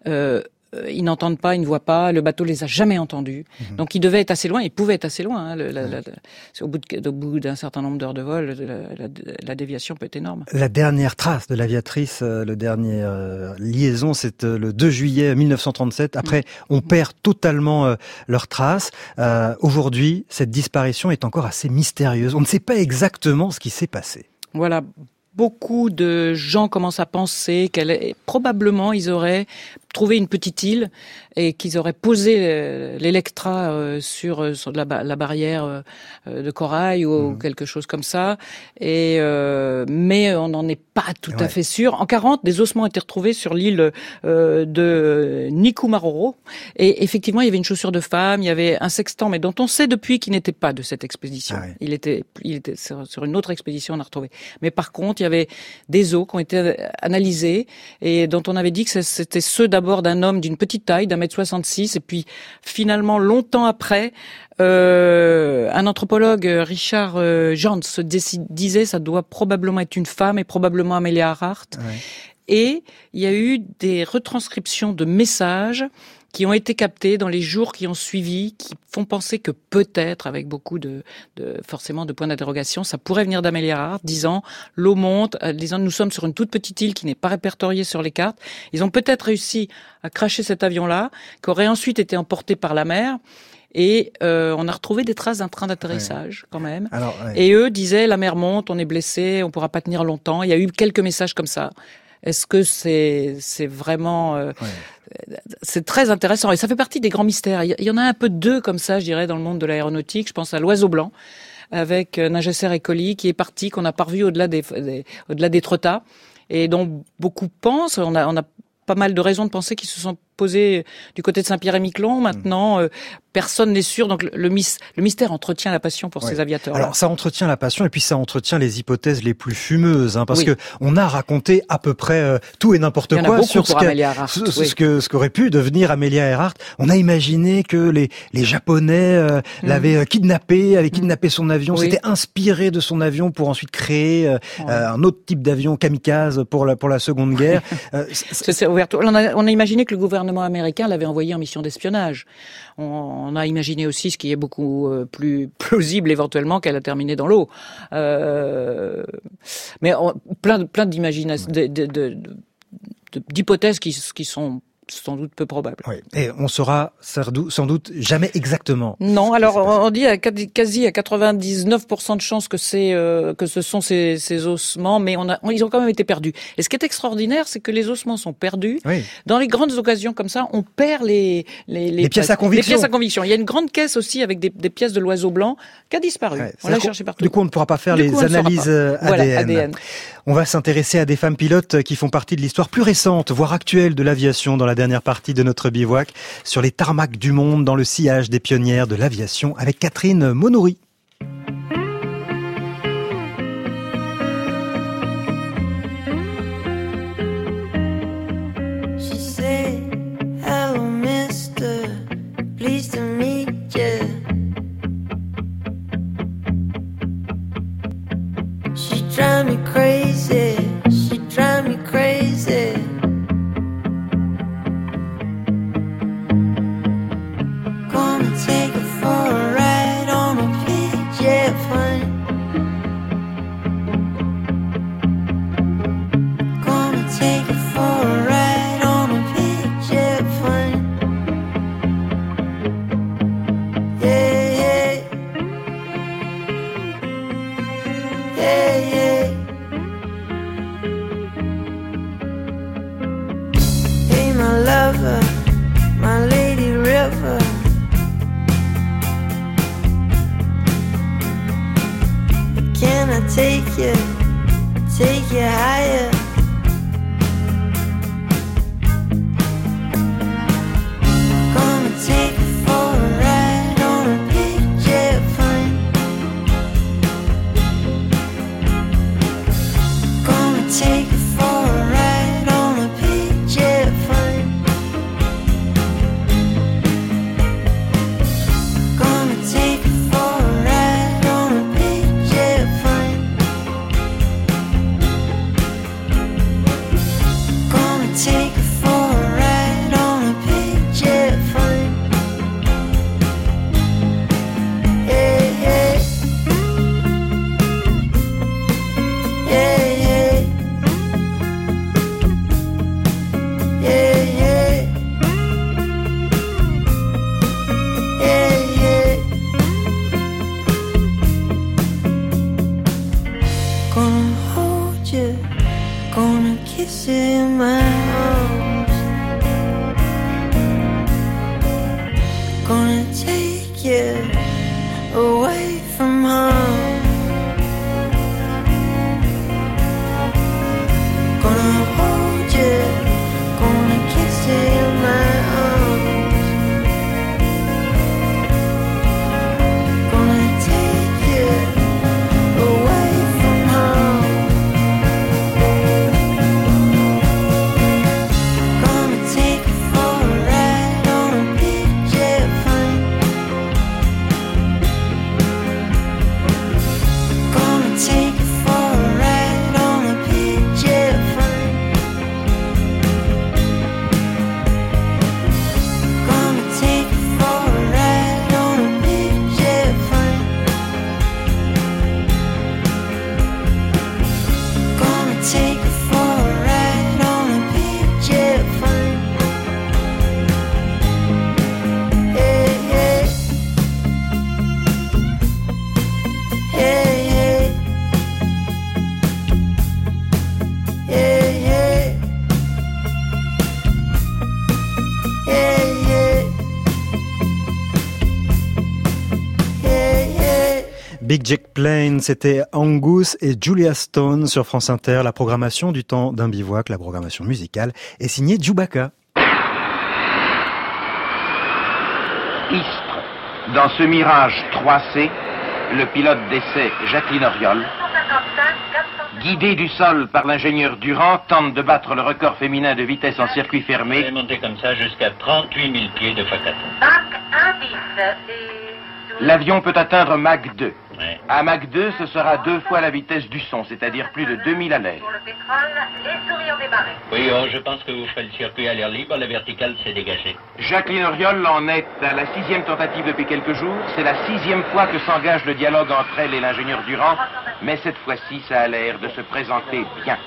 euh, ils n'entendent pas, ils ne voient pas. Le bateau les a jamais entendus. Mhm. Donc ils devaient être assez loin. Ils pouvaient être assez loin. Hein. Le, la, la, au bout d'un certain nombre d'heures de vol, la, déviation peut être énorme. La dernière trace de l'aviatrice, euh, le dernier euh, liaison, c'est euh, le 2 juillet 1937. Après, mhm. on perd totalement leurs traces. Aujourd'hui, cette disparition est encore assez mystérieuse. On ne sait pas exactement ce qui s'est passé. Voilà, beaucoup de gens commencent à penser qu'elle probablement ils auraient trouvé une petite île et qu'ils auraient posé euh, l'Electra euh, sur, euh, sur la, la, barrière de corail ou mmh. quelque chose comme ça. Et mais on n'en est pas tout à fait sûr. En 40, des ossements ont été retrouvés sur l'île de Nikumaroro. Et effectivement, il y avait une chaussure de femme, il y avait un sextant, mais dont on sait depuis qu'il n'était pas de cette expédition. Ah il était, il était sur une autre expédition, on a retrouvé. Mais par contre, il y avait des os qui ont été analysés et dont on avait dit que c'était ceux d'abord d'un homme d'une petite taille, d'un mètre 66, et puis finalement, longtemps après, euh, un anthropologue, Richard euh, Jans, disait ça doit probablement être une femme et probablement Amelia Earhart. Et il y a eu des retranscriptions de messages qui ont été captés dans les jours qui ont suivi, qui font penser que peut-être, avec beaucoup de, de forcément de points d'interrogation, ça pourrait venir d'Amélie Earhart, disant l'eau monte, euh, disant nous sommes sur une toute petite île qui n'est pas répertoriée sur les cartes. Ils ont peut-être réussi à cracher cet avion-là, qui aurait ensuite été emporté par la mer. Et euh, on a retrouvé des traces d'un train d'atterrissage quand même. Et eux disaient la mer monte, on est blessé, on pourra pas tenir longtemps. Il y a eu quelques messages comme ça. Est-ce que c'est c'est vraiment euh, c'est très intéressant et ça fait partie des grands mystères. Il y en a un peu deux comme ça, je dirais, dans le monde de l'aéronautique. Je pense à l'oiseau blanc avec euh, Nagesser Ecoli qui est parti, qu'on n'a pas revu au-delà des, au-delà des trottas et dont beaucoup pensent. On a, on a pas mal de raisons de penser qu'ils se sont posés du côté de Saint-Pierre et Miquelon. Maintenant, euh, personne n'est sûr. Donc le, le, mystère entretient la passion pour ces aviateurs. Alors ça entretient la passion et puis ça entretient les hypothèses les plus fumeuses, hein, parce que on a raconté à peu près euh, tout et n'importe quoi sur ce, que, ce, qu'aurait pu devenir Amelia Earhart. On a imaginé que les, les Japonais euh, mm. l'avaient euh, kidnappé, avaient mm. kidnappé son avion, s'étaient inspiré de son avion pour ensuite créer un autre type d'avion kamikaze pour la pour la Seconde Guerre. on, a, on a imaginé que le gouvernement américain l'avait envoyé en mission d'espionnage. On, on a imaginé aussi ce qui est beaucoup euh, plus plausible éventuellement qu'elle a terminé dans l'eau. Euh, mais plein, plein d'imaginations, d'hypothèses qui sont sans doute peu probable. Oui. Et on saura sans doute jamais exactement. Non, alors on dit à quasi à 99% de chances que c'est euh, que ce sont ces, ces, ossements, mais on a, ils ont quand même été perdus. Et ce qui est extraordinaire, c'est que les ossements sont perdus. Oui. Dans les grandes occasions comme ça, on perd les les, les, pièces à conviction. Les pièces à conviction. Il y a une grande caisse aussi avec des, des pièces de l'oiseau blanc qui a disparu. on l'a cherché partout. Du coup, on ne pourra pas faire les analyses ADN. Voilà, ADN. On va s'intéresser à des femmes pilotes qui font partie de l'histoire plus récente, voire actuelle de l'aviation dans la dernière partie de notre bivouac sur les tarmacs du monde dans le sillage des pionnières de l'aviation avec Catherine Monouri. gonna kiss you in my arms. Gonna take you. Jack Plane, c'était Angus et Julia Stone sur France Inter. La programmation du temps d'un bivouac, la programmation musicale, est signée Chewbacca. Istres. Dans ce Mirage 3C, le pilote d'essai Jacqueline Oriol, guidé du sol par l'ingénieur Durand, tente de battre le record féminin de vitesse en circuit fermé. monter comme ça jusqu'à 38 000 pieds de fois 4. L'avion peut atteindre Mach 2. À Mach 2, ce sera deux fois la vitesse du son, c'est-à-dire plus de 2000 à l'heure. Oui, oh, je pense que vous ferez le circuit à l'air libre, la verticale s'est dégagée. Jacqueline Oriol en est à la sixième tentative depuis quelques jours. C'est la sixième fois que s'engage le dialogue entre elle et l'ingénieur Durand, mais cette fois-ci, ça a l'air de se présenter bien.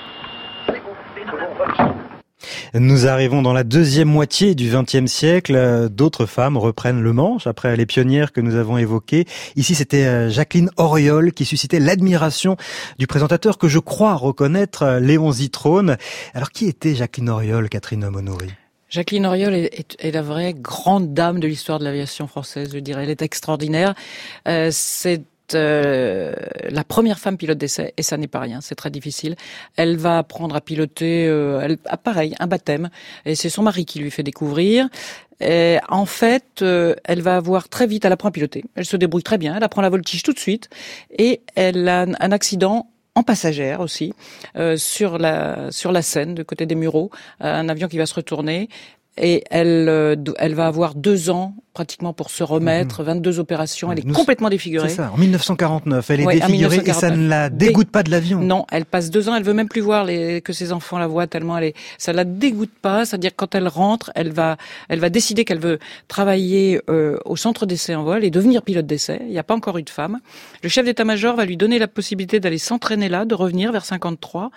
Nous arrivons dans la deuxième moitié du XXe siècle. D'autres femmes reprennent le manche après les pionnières que nous avons évoquées. Ici, c'était euh, Jacqueline Auriol qui suscitait l'admiration du présentateur que je crois reconnaître, euh, Léon Zitrone. Alors, qui était Jacqueline Auriol, Catherine Monori? Jacqueline est- est la vraie grande dame de l'histoire de l'aviation française, je dirais. Elle est extraordinaire. Euh, c'est euh, la première femme pilote d'essai, et ça n'est pas rien, c'est très difficile. Elle va apprendre à piloter, euh, elle, ah, pareil, un baptême, et c'est son mari qui lui fait découvrir. Et en fait, euh, elle va avoir très vite, elle apprend à piloter. Elle se débrouille très bien, elle apprend la voltige tout de suite, et elle a un, accident en passagère aussi euh, sur la sur la Seine, de côté des Mureaux, un avion qui va se retourner. Et elle, euh, elle va avoir deux ans pratiquement pour se remettre, 22 opérations. Elle est Mhm. Nous- complètement défigurée. C'est ça, en 1949. Elle est Ouais, défigurée et ça 1949. ne la Dé- dégoûte pas de l'avion. Non, elle passe deux ans, elle veut même plus voir les, que ses enfants la voient tellement elle est, ça la dégoûte pas. C'est-à-dire quand elle rentre, elle va, elle va décider qu'elle veut travailler euh, au centre d'essai en vol et devenir pilote d'essai. Il n'y a pas encore eu de femme. Le chef d'état-major va lui donner la possibilité d'aller s'entraîner là, de revenir vers 53,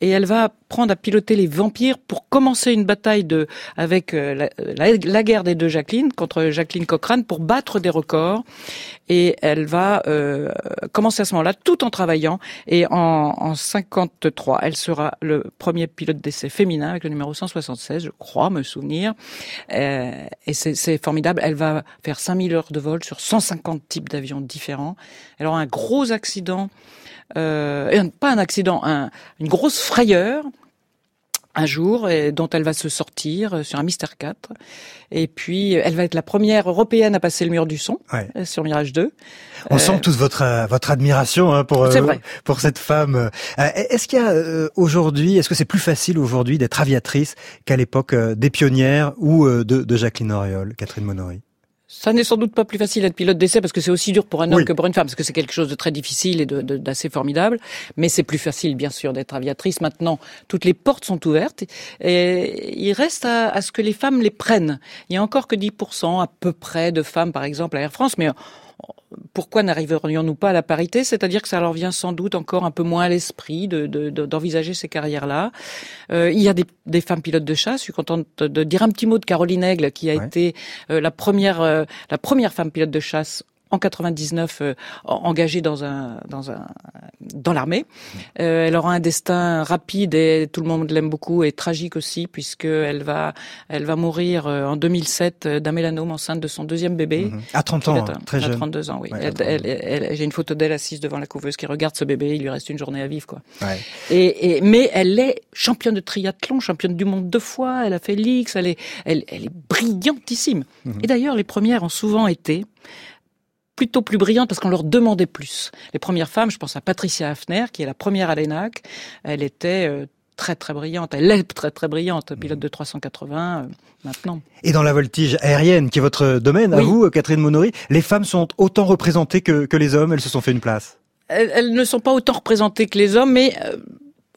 et elle va apprendre à piloter les vampires pour commencer une bataille de avec euh, la, la- la guerre des deux Jacqueline contre Jacqueline Cochrane pour battre des records. Et elle va euh, commencer à ce moment-là, tout en travaillant. Et en, en 53, elle sera le premier pilote d'essai féminin avec le numéro 176, je crois me souvenir. Euh, et c'est formidable. Elle va faire 5000 heures de vol sur 150 types d'avions différents. Elle aura un gros accident, euh, pas un accident, un- une grosse frayeur un jour et dont elle va se sortir euh, sur un Mister 4 et puis euh, elle va être la première européenne à passer le mur du son Ouais. euh, sur Mirage 2. On Euh, sent tous votre votre admiration hein, pour euh, pour cette femme. Euh, est-ce qu'il y a euh, aujourd'hui, est-ce que c'est plus facile aujourd'hui d'être aviatrice qu'à l'époque des pionnières ou de, de Jacqueline Auriol, Catherine Monory? Ça n'est sans doute pas plus facile d'être pilote d'essai parce que c'est aussi dur pour un homme Oui. que pour une femme, parce que c'est quelque chose de très difficile et d'assez formidable. Mais c'est plus facile, bien sûr, d'être aviatrice. Maintenant, toutes les portes sont ouvertes et il reste à, à ce que les femmes les prennent. Il y a encore que 10% à peu près de femmes, par exemple, à Air France, mais pourquoi n'arriverions-nous pas à la parité? C'est-à-dire que ça leur vient sans doute encore un peu moins à l'esprit de- de- de- d'envisager ces carrières-là. Euh, il y a des, des femmes pilotes de chasse. Je suis contente de, de dire un petit mot de Caroline Aigle, qui a été euh, la première euh, la première femme pilote de chasse en 99 euh, engagée dans un dans un dans l'armée. Euh, elle aura un destin rapide et tout le monde l'aime beaucoup et tragique aussi puisque elle va elle va mourir euh, en 2007 d'un mélanome enceinte de son deuxième bébé. Mhm. À 30 ans, très jeune. À 32 ans, oui. J'ai une photo d'elle assise devant la couveuse qui regarde ce bébé. Il lui reste une journée à vivre, quoi. Ouais. Et, et, mais elle est championne de triathlon, championne du monde deux fois. Elle a fait l'X. Elle est elle, elle est brillantissime. Mhm. Et d'ailleurs, les premières ont souvent été plutôt plus brillantes parce qu'on leur demandait plus. Les premières femmes, je pense à Patricia Hafner, qui est la première à l'ENAC, elle était euh, très très brillante. Elle est très très brillante, pilote de 380 euh, maintenant. Et dans la voltige aérienne, qui est votre domaine, à vous, Catherine Monory, les femmes sont autant représentées que, que les hommes. Elles se sont fait une place. Elles, ne sont pas autant représentées que les hommes, mais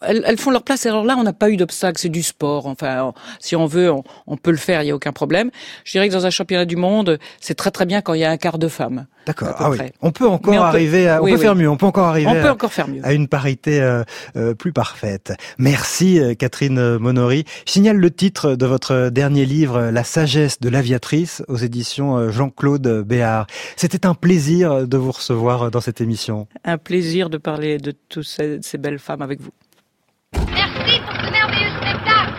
euh, elles, font leur place. Alors là, on n'a pas eu d'obstacle, c'est du sport. Enfin, si on veut, on, peut le faire, il n'y a aucun problème. Je dirais que dans un championnat du monde, c'est très très bien quand il y a un quart de femmes. D'accord. Ah oui. On peut encore arriver, à, on peut faire mieux. On peut encore arriver. On peut encore faire mieux. À une parité euh, euh, plus parfaite. Merci euh, Catherine Monory. Je signale le titre de votre dernier livre, La sagesse de l'aviatrice, aux éditions Jean-Claude Béard. C'était un plaisir de vous recevoir dans cette émission. Un plaisir de parler de toutes ces belles femmes avec vous. Merci pour ce merveilleux spectacle.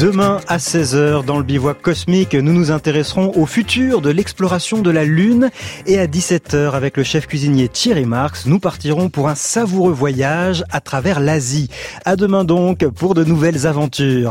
Demain à 16h dans le bivouac cosmique, nous nous intéresserons au futur de l'exploration de la Lune et à 17h avec le chef cuisinier Thierry Marx, nous partirons pour un savoureux voyage à travers l'Asie. À demain donc pour de nouvelles aventures.